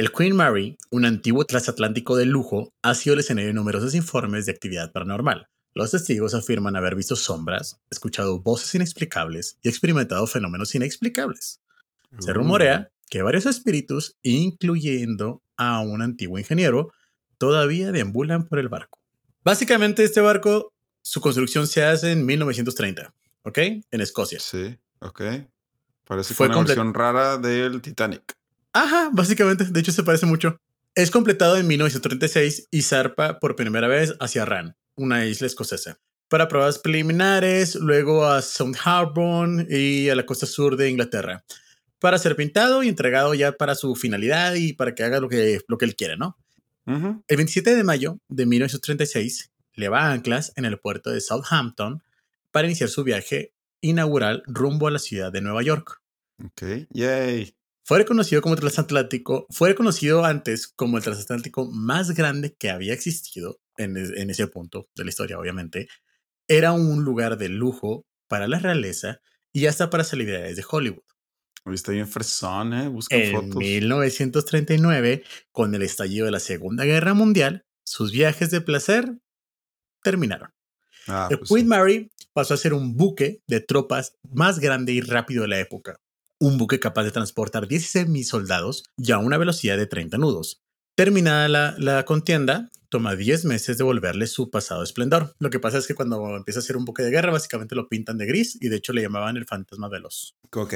El Queen Mary, un antiguo transatlántico de lujo, ha sido el escenario de numerosos informes de actividad paranormal. Los testigos afirman haber visto sombras, escuchado voces inexplicables y experimentado fenómenos inexplicables. Se rumorea que varios espíritus, incluyendo a un antiguo ingeniero, todavía deambulan por el barco. Básicamente este barco, su construcción se hace en 1930, ¿ok? En Escocia. Sí, ok. Parece Fue una versión rara del Titanic. Ajá, básicamente, de hecho se parece mucho. Es completado en 1936 y zarpa por primera vez hacia Ran, una isla escocesa, para pruebas preliminares, luego a Southampton y a la costa sur de Inglaterra, para ser pintado y entregado ya para su finalidad y para que haga lo que, lo que él quiere, ¿no? El 27 de mayo de 1936 le va a anclas en el puerto de Southampton para iniciar su viaje inaugural rumbo a la ciudad de Nueva York. Ok, yay. Fue reconocido como transatlántico, fue reconocido antes como el transatlántico más grande que había existido en, ese punto de la historia, obviamente. Era un lugar de lujo para la realeza y hasta para celebridades de Hollywood. Está bien fresón, ¿eh? Busca en 1939, con el estallido de la Segunda Guerra Mundial, sus viajes de placer terminaron. Ah, el pues Queen sí. Mary pasó a ser un buque de tropas más grande y rápido de la época. Un buque capaz de transportar 16.000 soldados y a una velocidad de 30 nudos. Terminada la, la contienda, toma 10 meses de volverle su pasado esplendor. Lo que pasa es que cuando empieza a ser un buque de guerra, básicamente lo pintan de gris y de hecho le llamaban el fantasma veloz. Ok.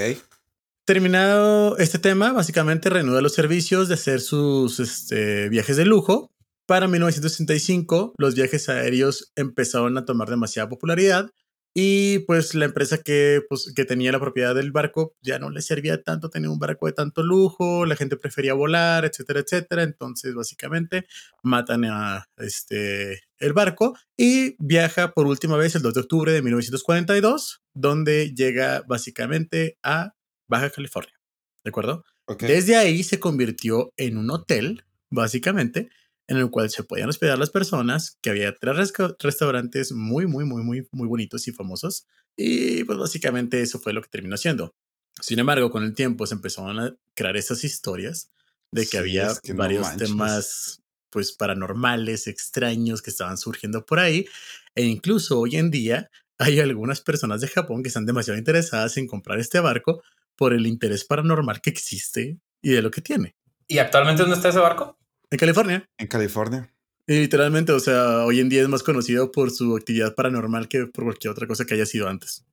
Terminado este tema, básicamente reanuda los servicios de hacer sus este, viajes de lujo. Para 1965, los viajes aéreos empezaron a tomar demasiada popularidad y pues la empresa que, pues, que tenía la propiedad del barco ya no le servía tanto tener un barco de tanto lujo, la gente prefería volar, etcétera, etcétera. Entonces, básicamente, matan a este, el barco y viaja por última vez el 2 de octubre de 1942, donde llega básicamente a Baja California. ¿De acuerdo? Desde ahí se convirtió en un hotel, básicamente, en el cual se podían hospedar las personas, que había tres restaurantes muy, muy, muy, muy, muy bonitos y famosos. Y pues básicamente eso fue lo que terminó siendo. Sin embargo, con el tiempo se empezaron a crear estas historias de que Sí, había es que no varios temas pues paranormales, extraños que estaban surgiendo por ahí. E incluso hoy en día hay algunas personas de Japón que están demasiado interesadas en comprar este barco por el interés paranormal que existe y de lo que tiene. ¿Y actualmente dónde está ese barco? En California, En California. y literalmente, o sea, hoy en día es más conocido por su actividad paranormal que por cualquier otra cosa que haya sido antes.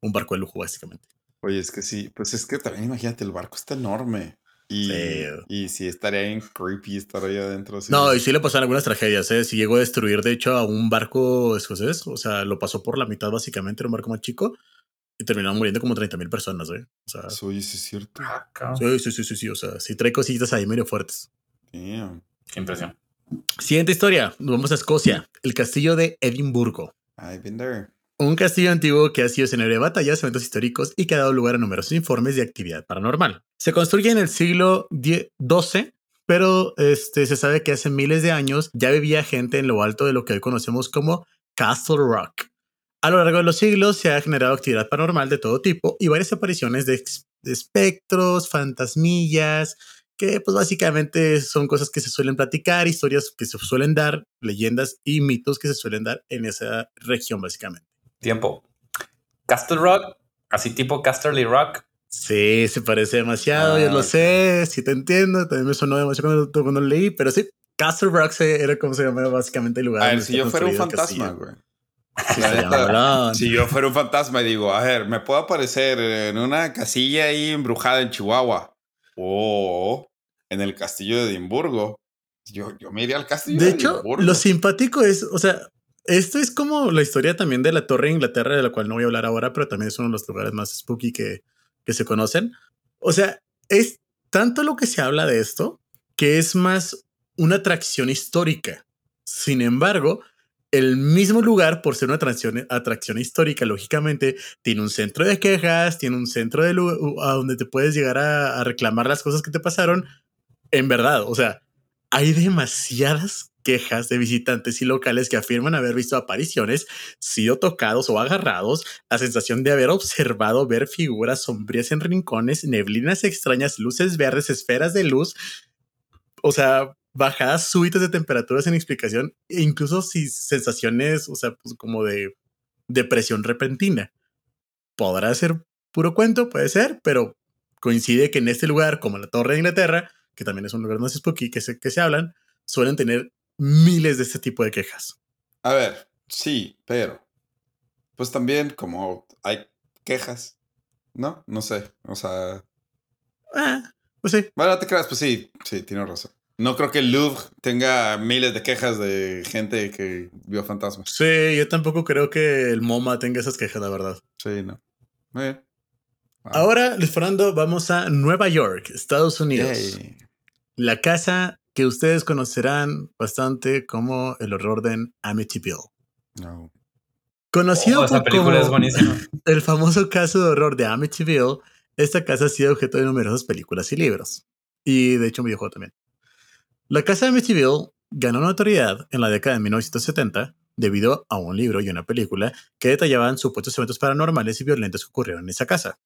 Un barco de lujo, básicamente. Oye, es que sí, pues es que también imagínate, el barco está enorme. Y, Sí. y si estaría en creepy estar ahí adentro. sí. No, y sí le pasaron algunas tragedias, ¿eh? Sí llegó a destruir, de hecho, a un barco escocés. O sea, lo pasó por la mitad, básicamente, era un barco más chico. Y terminaron muriendo como 30 mil personas, ¿eh? O sea, Pues, Oye, sí es cierto. Ah, sí, sí, sí, sí, sí. O sea, sí trae cositas ahí medio fuertes. Damn. Qué impresión. Siguiente historia. Nos vamos a Escocia. El castillo de Edimburgo. I've been there. Un castillo antiguo que ha sido escenario de batallas, eventos históricos y que ha dado lugar a numerosos informes de actividad paranormal. Se construye en el siglo XII, pero este, se sabe que hace miles de años ya vivía gente en lo alto de lo que hoy conocemos como Castle Rock. A lo largo de los siglos se ha generado actividad paranormal de todo tipo y varias apariciones de, de espectros, fantasmillas, que pues básicamente son cosas que se suelen platicar, historias que se suelen dar, leyendas y mitos que se suelen dar en esa región básicamente. Tiempo. Castle Rock, así tipo Casterly Rock. Sí, se parece demasiado, yo Ah, lo ok. sé, sí te entiendo, también me sonó demasiado cuando, cuando lo leí, pero sí, Castle Rock se- era como se llamaba básicamente el lugar. A ver, si yo fuera un fantasma, güey. Sí. (laughs) Si yo fuera un fantasma y digo, a ver, me puedo aparecer en una casilla ahí embrujada en Chihuahua o en el castillo de Edimburgo. Yo, yo me iría al castillo de, De hecho, Edimburgo. lo simpático es, o sea, esto es como la historia también de la Torre de Inglaterra, de la cual no voy a hablar ahora, pero también es uno de los lugares más spooky que, que se conocen. O sea, es tanto lo que se habla de esto que es más una atracción histórica. Sin embargo, el mismo lugar, por ser una atracción, histórica, lógicamente, tiene un centro de quejas, tiene un centro de donde te puedes llegar a, a reclamar las cosas que te pasaron. En verdad, o sea, hay demasiadas quejas de visitantes y locales que afirman haber visto apariciones, sido tocados o agarrados, la sensación de haber observado ver figuras sombrías en rincones, neblinas extrañas, luces verdes, esferas de luz, o sea, bajadas súbitas de temperaturas sin explicación, e incluso si sensaciones, o sea, pues como de depresión repentina. Podrá ser puro cuento, puede ser, pero coincide que en este lugar, como la Torre de Inglaterra, que también es un lugar más spooky que se, que se hablan, suelen tener miles de este tipo de quejas. A ver, sí, pero pues también como hay quejas, ¿no? No sé, o sea, Ah, pues sí. bueno, no te creas, pues sí, sí, tienes razón. No creo que el Louvre tenga miles de quejas de gente que vio fantasmas. Sí, yo tampoco creo que el MoMA tenga esas quejas, la verdad. Sí, no. Muy bien. Wow. Ahora, Luis Fernando, vamos a Nueva York, Estados Unidos. Yay. La casa que ustedes conocerán bastante como el horror de Amityville. No. Conocido Oh, esa por- película como es buenísima. (laughs) el famoso caso de horror de Amityville, esta casa ha sido objeto de numerosas películas y libros. Y de hecho un videojuego también. La casa de Amityville ganó notoriedad en la década de 1970 debido a un libro y una película que detallaban supuestos eventos paranormales y violentos que ocurrieron en esa casa.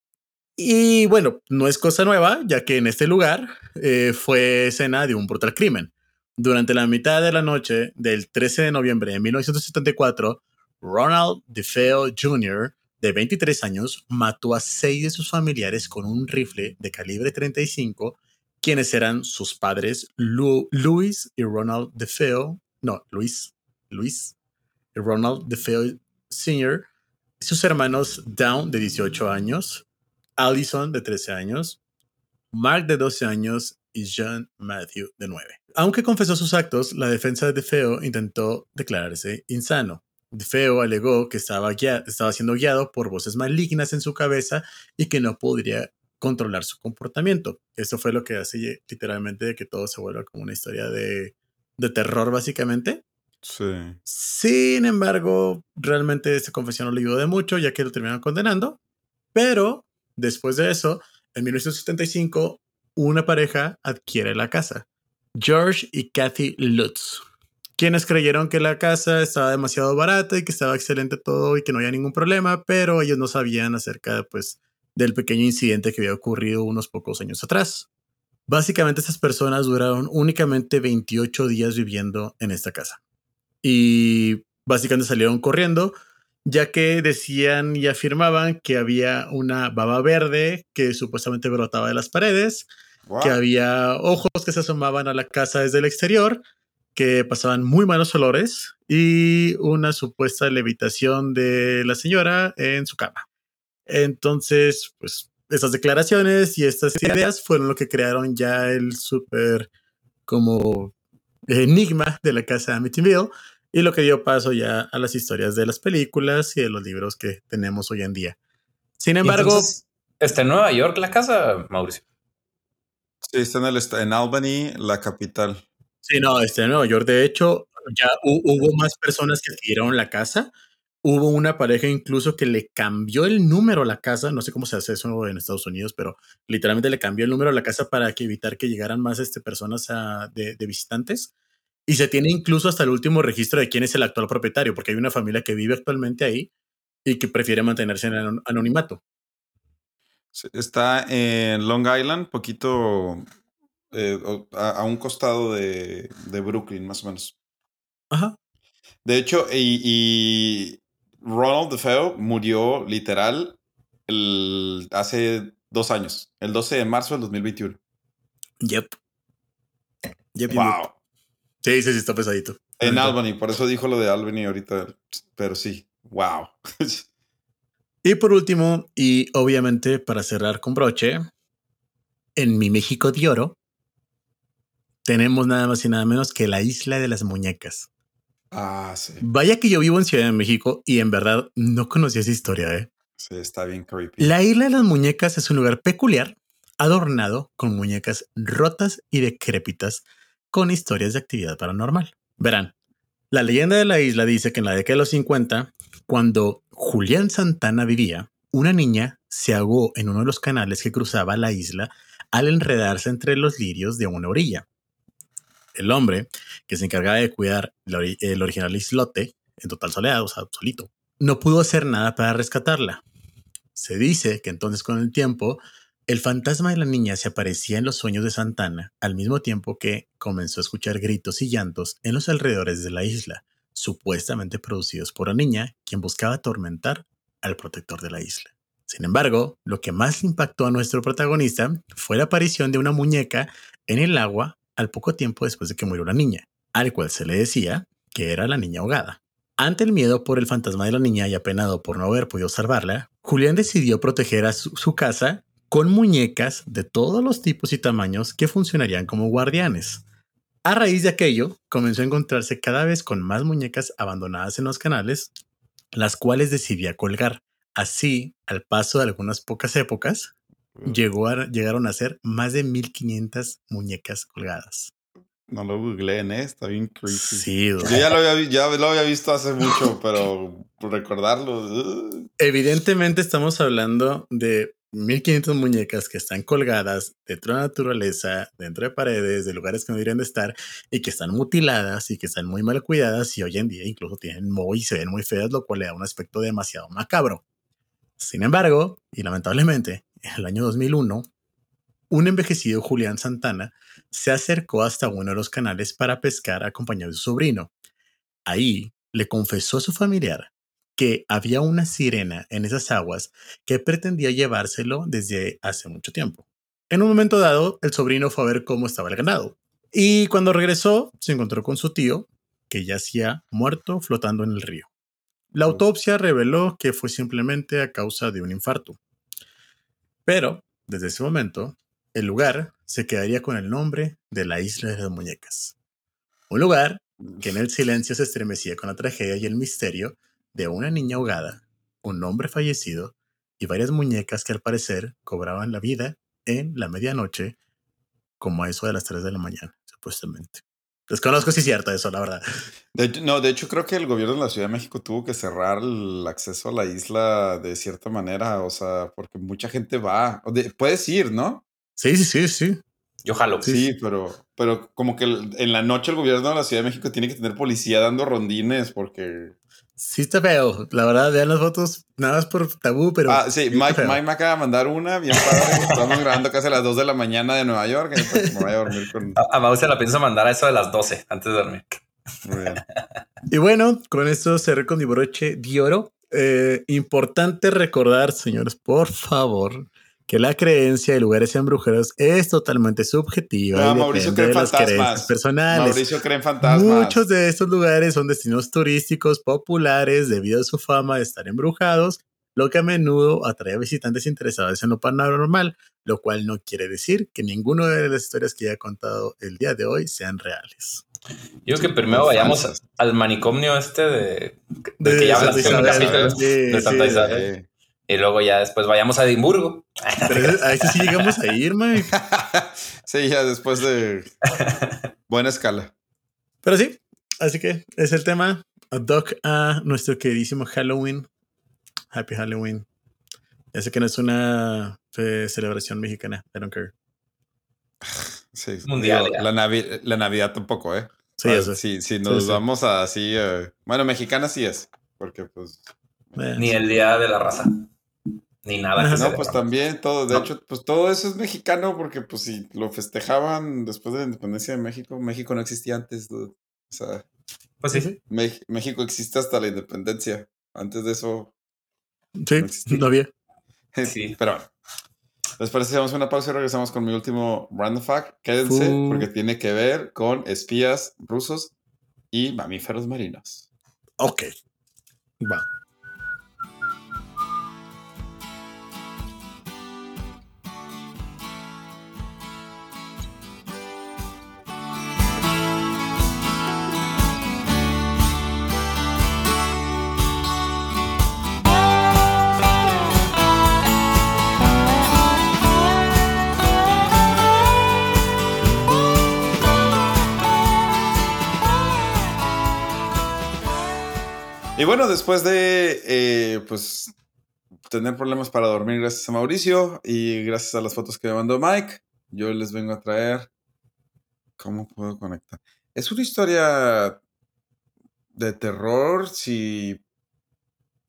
Y bueno, no es cosa nueva, ya que en este lugar eh, fue escena de un brutal crimen. Durante la mitad de la noche del 13 de noviembre de 1974, Ronald DeFeo Jr., de 23 años, mató a seis de sus familiares con un rifle de calibre 35, quienes eran sus padres Louis y Ronald DeFeo, no, Luis, Luis y Ronald DeFeo Sr., sus hermanos Down, de 18 años, Allison, de 13 años, Mark, de 12 años, y John Matthew, de 9. Aunque confesó sus actos, la defensa de DeFeo intentó declararse insano. DeFeo alegó que estaba, estaba siendo guiado por voces malignas en su cabeza y que no podría controlar su comportamiento. Esto fue lo que hace literalmente que todo se vuelva como una historia de, de terror, básicamente. Sí. Sin embargo, realmente esta confesión no le ayudó de mucho, ya que lo terminaron condenando. Pero después de eso, en 1975, una pareja adquiere la casa. George y Kathy Lutz, quienes creyeron que la casa estaba demasiado barata y que estaba excelente todo y que no había ningún problema, pero ellos no sabían acerca pues, del pequeño incidente que había ocurrido unos pocos años atrás. Básicamente estas personas duraron únicamente 28 días viviendo en esta casa. Y básicamente salieron corriendo, ya que decían y afirmaban que había una baba verde que supuestamente brotaba de las paredes, que había ojos que se asomaban a la casa desde el exterior, que pasaban muy malos olores y una supuesta levitación de la señora en su cama. Entonces, pues estas declaraciones y estas ideas fueron lo que crearon ya el súper como enigma de la casa de Amityville y lo que dio paso ya a las historias de las películas y de los libros que tenemos hoy en día. Sin embargo, ¿está en Nueva York la casa, Mauricio? Sí, está en, el, en Albany, la capital. Sí, no, está en Nueva York. De hecho, ya hubo más personas que adquirieron la casa. Hubo una pareja incluso que le cambió el número a la casa. No sé cómo se hace eso en Estados Unidos, pero literalmente le cambió el número a la casa para que evitar que llegaran más este, personas de, visitantes. Y se tiene incluso hasta el último registro de quién es el actual propietario, porque hay una familia que vive actualmente ahí y que prefiere mantenerse en anonimato. Está en Long Island, poquito eh, a, un costado de, Brooklyn, más o menos. Ajá. De hecho, y, Ronald DeFeo murió literal hace dos años, el 12 de marzo del 2021. Yep. yep wow. Sí, sí, sí, está pesadito. En Albany, por eso dijo lo de Albany ahorita, pero sí, wow. (laughs) y por último, y obviamente para cerrar con broche, en mi México de oro, tenemos nada más y nada menos que la isla de las muñecas. Ah, sí. Vaya que yo vivo en Ciudad de México y en verdad no conocía esa historia, ¿eh? Sí, está bien creepy. La isla de las muñecas es un lugar peculiar, adornado con muñecas rotas y decrépitas, con historias de actividad paranormal. Verán, la leyenda de la isla dice que en la década de los 50, cuando Julián Santana vivía, una niña se ahogó en uno de los canales que cruzaba la isla al enredarse entre los lirios de una orilla el hombre que se encargaba de cuidar el original islote en total soledad, o sea, solito, no pudo hacer nada para rescatarla. Se dice que entonces con el tiempo, el fantasma de la niña se aparecía en los sueños de Santana, al mismo tiempo que comenzó a escuchar gritos y llantos en los alrededores de la isla, supuestamente producidos por la niña, quien buscaba atormentar al protector de la isla. Sin embargo, lo que más impactó a nuestro protagonista fue la aparición de una muñeca en el agua al poco tiempo después de que murió la niña, al cual se le decía que era la niña ahogada. Ante el miedo por el fantasma de la niña y apenado por no haber podido salvarla, Julián decidió proteger a su, casa con muñecas de todos los tipos y tamaños que funcionarían como guardianes. A raíz de aquello, comenzó a encontrarse cada vez con más muñecas abandonadas en los canales, las cuales decidía colgar. Así, al paso de algunas pocas épocas, llegó a, llegaron a ser más de 1500 muñecas colgadas. No lo googleen, ¿eh? Está bien creepy. Sí, Yo ya lo, había, ya lo había visto hace mucho, pero recordarlo. Evidentemente estamos hablando de 1500 muñecas que están colgadas dentro de la naturaleza, dentro de paredes, de lugares que no deberían de estar y que están mutiladas y que están muy mal cuidadas y hoy en día incluso tienen moho y se ven muy feas, lo cual le da un aspecto demasiado macabro. Sin embargo, y lamentablemente, en el año 2001, un envejecido Julián Santana se acercó hasta uno de los canales para pescar acompañado de su sobrino. Ahí le confesó a su familiar que había una sirena en esas aguas que pretendía llevárselo desde hace mucho tiempo. En un momento dado, el sobrino fue a ver cómo estaba el ganado. Y cuando regresó, se encontró con su tío, que yacía muerto flotando en el río. La autopsia reveló que fue simplemente a causa de un infarto. Pero, desde ese momento, el lugar se quedaría con el nombre de la Isla de las Muñecas. Un lugar que en el silencio se estremecía con la tragedia y el misterio de una niña ahogada, un hombre fallecido y varias muñecas que al parecer cobraban la vida en la medianoche, como a eso de las 3 de la mañana, supuestamente. Desconozco si es cierto eso, la verdad. De hecho, no, de hecho creo que el gobierno de la Ciudad de México tuvo que cerrar el acceso a la isla de cierta manera, o sea, porque mucha gente va. O de- puedes ir, ¿no? Sí, sí, sí, sí. Yo jalo. Sí, pero, pero como que en la noche el gobierno de la Ciudad de México tiene que tener policía dando rondines porque... Sí está feo. La verdad, vean las fotos nada más por tabú, pero... ah, sí, Mike. Mike me acaba de mandar una, bien padre. (laughs) Estamos grabando casi a las 2 de la mañana de Nueva York. me voy a dormir con... A, a Mau se la pienso mandar a eso de las 12 antes de dormir. Muy bien. Y bueno, con esto cerré con mi broche de oro. Eh, importante recordar, señores, por favor, que la creencia de lugares embrujados es totalmente subjetiva Ah, y Mauricio depende cree de en las fantasmas. creencias personales. Mauricio cree en fantasmas. Muchos de estos lugares son destinos turísticos populares debido a su fama de estar embrujados, lo que a menudo atrae a visitantes interesados en lo paranormal, lo cual no quiere decir que ninguna de las historias que ya he contado el día de hoy sean reales. Yo creo que primero vayamos al manicomio este de, de que ya hablaste en un Isabel, capítulo sí, de Santa sí. Isabel. Y luego ya después vayamos a Edimburgo. (laughs) Pero a ese sí llegamos a ir, Mike. (laughs) sí, ya después de buena escala. Pero sí, así que es el tema. Doc a nuestro queridísimo Halloween. Happy Halloween. Ya sé que no es una eh, celebración mexicana. I don't care. (sighs) Sí, Mundial, digo. La, Navi- la Navidad tampoco, ¿eh? Sí, Ah, eso. sí, si nos Sí, sí. vamos a así. eh, bueno, mexicana sí es. Porque, pues. Eh, Ni el día de la raza. Ni nada. Que No, pues también todo. De No. hecho, pues todo eso es mexicano. Porque, pues, si lo festejaban después de la independencia de México, México no existía antes. dude. O sea, Pues sí. Me- México existe hasta la independencia. Antes de eso. Sí, no no había. (laughs) Sí. Pero bueno. ¿Les parece damos una pausa y regresamos con mi último random fact? Quédense Fu- porque tiene que ver con espías rusos y mamíferos marinos. Ok. Va. Y bueno, después de eh, pues tener problemas para dormir gracias a Mauricio y gracias a las fotos que me mandó Mike, yo les vengo a traer. ¿Cómo puedo conectar? Es una historia de terror si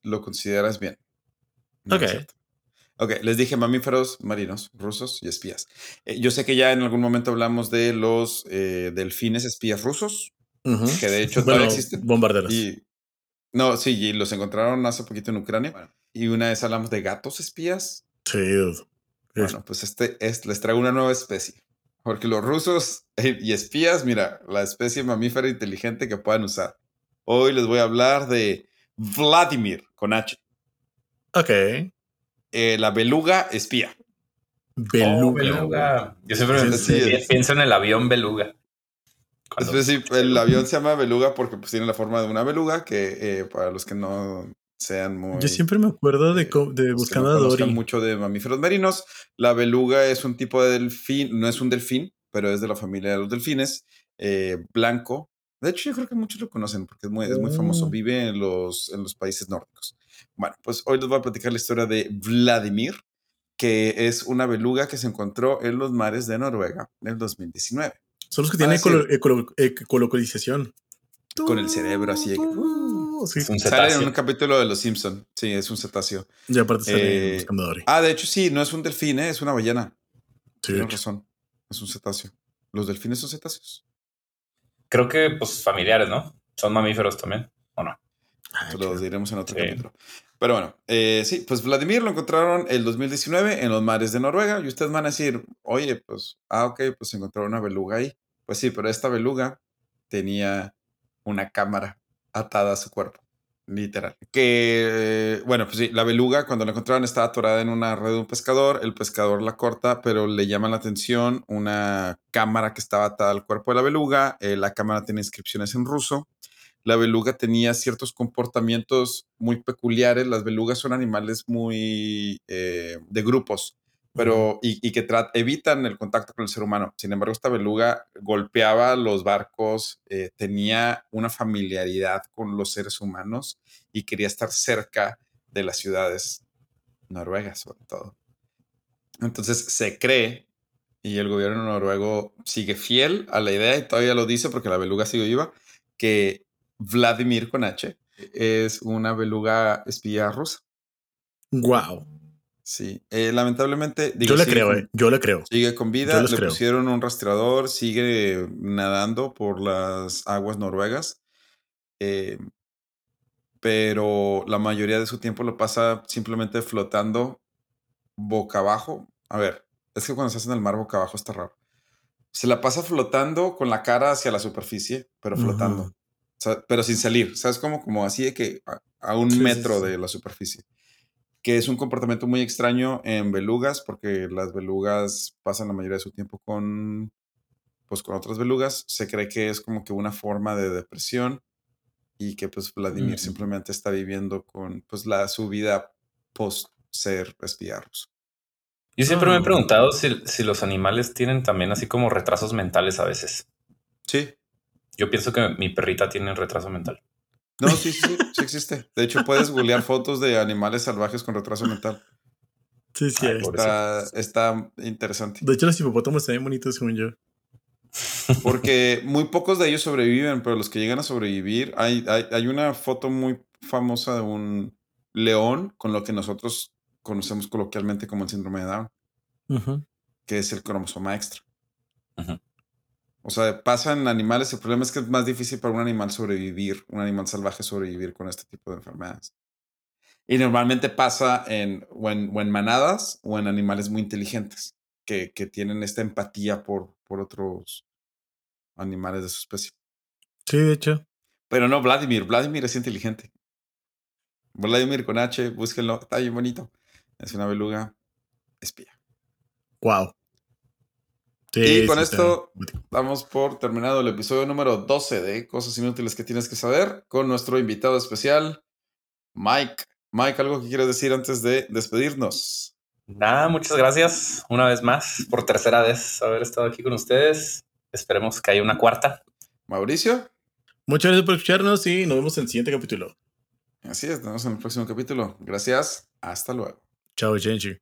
lo consideras bien. No Ok. Ok, les dije mamíferos marinos, rusos y espías. Eh, yo sé que ya en algún momento hablamos de los eh, delfines espías rusos, que de hecho Bueno, todavía existen. bombarderos. Y no, sí, y los encontraron hace poquito en Ucrania. Y una vez hablamos de gatos espías. Sí. Bueno, pues este es, les traigo una nueva especie. Porque los rusos eh, y espías, mira, la especie mamífera inteligente que puedan usar. Hoy les voy a hablar de Vladimir con H, Ok. eh, la beluga espía. Beluga. Oh, beluga. Yo siempre Sí, me- sí, pi- es. pienso en el avión beluga. Cuando- el avión se llama beluga porque pues tiene la forma de una beluga que eh, para los que no sean muy... Yo siempre me acuerdo de, eh, de Buscando no a Dory. mucho de mamíferos marinos. La beluga es un tipo de delfín, no es un delfín, pero es de la familia de los delfines, eh, blanco. De hecho, yo creo que muchos lo conocen porque es muy, es muy famoso. Oh. Vive en los, en los países nórdicos. Bueno, pues hoy les voy a platicar la historia de Vladimir, que es una beluga que se encontró en los mares de Noruega en el 2019. Son los que Ah, tienen sí. ecolo- ecolo- ecolocalización. Con el cerebro así de que, Uh, sí. Es un Sale en un capítulo de Los Simpson. Sí, es un cetáceo. Y aparte sale Eh. Ah, de hecho, sí, no es un delfín, ¿eh? es una ballena. Sí, Tienes razón. Es un cetáceo. ¿Los delfines son cetáceos? Creo que, pues, familiares, ¿no? Son mamíferos también, ¿o no? Ah, lo diremos en otro capítulo. Pero bueno, eh, sí, pues Vladimir lo encontraron el 2019 en los mares de Noruega y ustedes van a decir, oye, pues, ah, ok, pues encontraron una beluga ahí. Pues sí, pero esta beluga tenía una cámara atada a su cuerpo, literal. Que, bueno, pues sí, la beluga cuando la encontraron estaba atorada en una red de un pescador, el pescador la corta, pero le llama la atención una cámara que estaba atada al cuerpo de la beluga, eh, la cámara tiene inscripciones en ruso la beluga tenía ciertos comportamientos muy peculiares. Las belugas son animales muy eh, de grupos, pero y, que evitan el contacto con el ser humano. Sin embargo, esta beluga golpeaba los barcos, eh, tenía una familiaridad con los seres humanos y quería estar cerca de las ciudades noruegas, sobre todo. Entonces se cree, y el gobierno noruego sigue fiel a la idea, y todavía lo dice porque la beluga sigue viva, que Vladimir con H es una beluga espía rusa. Wow. Sí, eh, lamentablemente. yo le creo, eh. yo le creo. Sigue con vida, le pusieron un rastreador, sigue nadando por las aguas noruegas. Eh, pero la mayoría de su tiempo lo pasa simplemente flotando boca abajo. A ver, es que cuando estás en el mar boca abajo está raro. Se la pasa flotando con la cara hacia la superficie, pero flotando pero sin salir, ¿sabes? Como, como así de que a, un metro de la superficie. Que es un comportamiento muy extraño en belugas, porque las belugas pasan la mayoría de su tiempo con, pues, con otras belugas. Se cree que es como que una forma de depresión y que pues Vladimir simplemente está viviendo con pues la su vida post ser espiarros. Yo siempre me he ah. preguntado si, si, los animales tienen también así como retrasos mentales a veces. Sí. Yo pienso que mi perrita tiene retraso mental. No, sí, sí, sí existe. De hecho, puedes googlear fotos de animales salvajes con retraso mental. Sí, sí. está, está, interesante. De hecho, los hipopótamos están bien bonitos, según yo. (laughs) Porque muy pocos de ellos sobreviven, pero los que llegan a sobrevivir, hay, hay, una foto muy famosa de un león con lo que nosotros conocemos coloquialmente como el síndrome de Down, que es el cromosoma extra. O sea, pasan animales. El problema es que es más difícil para un animal sobrevivir, un animal salvaje sobrevivir con este tipo de enfermedades. Y normalmente pasa en, o en, manadas o en animales muy inteligentes que, que tienen esta empatía por, por otros animales de su especie. Sí, de hecho. Pero no, Vladimir. Vladimir es inteligente. Vladimir con H, búsquenlo. Está bien bonito. Es una beluga espía. Wow y con esto damos por terminado el episodio número 12 de Cosas Inútiles que tienes que saber con nuestro invitado especial, Mike. Mike, ¿algo que quieres decir antes de despedirnos? Nada, muchas gracias una vez más por tercera vez haber estado aquí con ustedes. Esperemos que haya una cuarta. Mauricio. Muchas gracias por escucharnos y nos vemos en el siguiente capítulo. Así es, nos vemos en el próximo capítulo. Gracias. Hasta luego. Chao, Genji.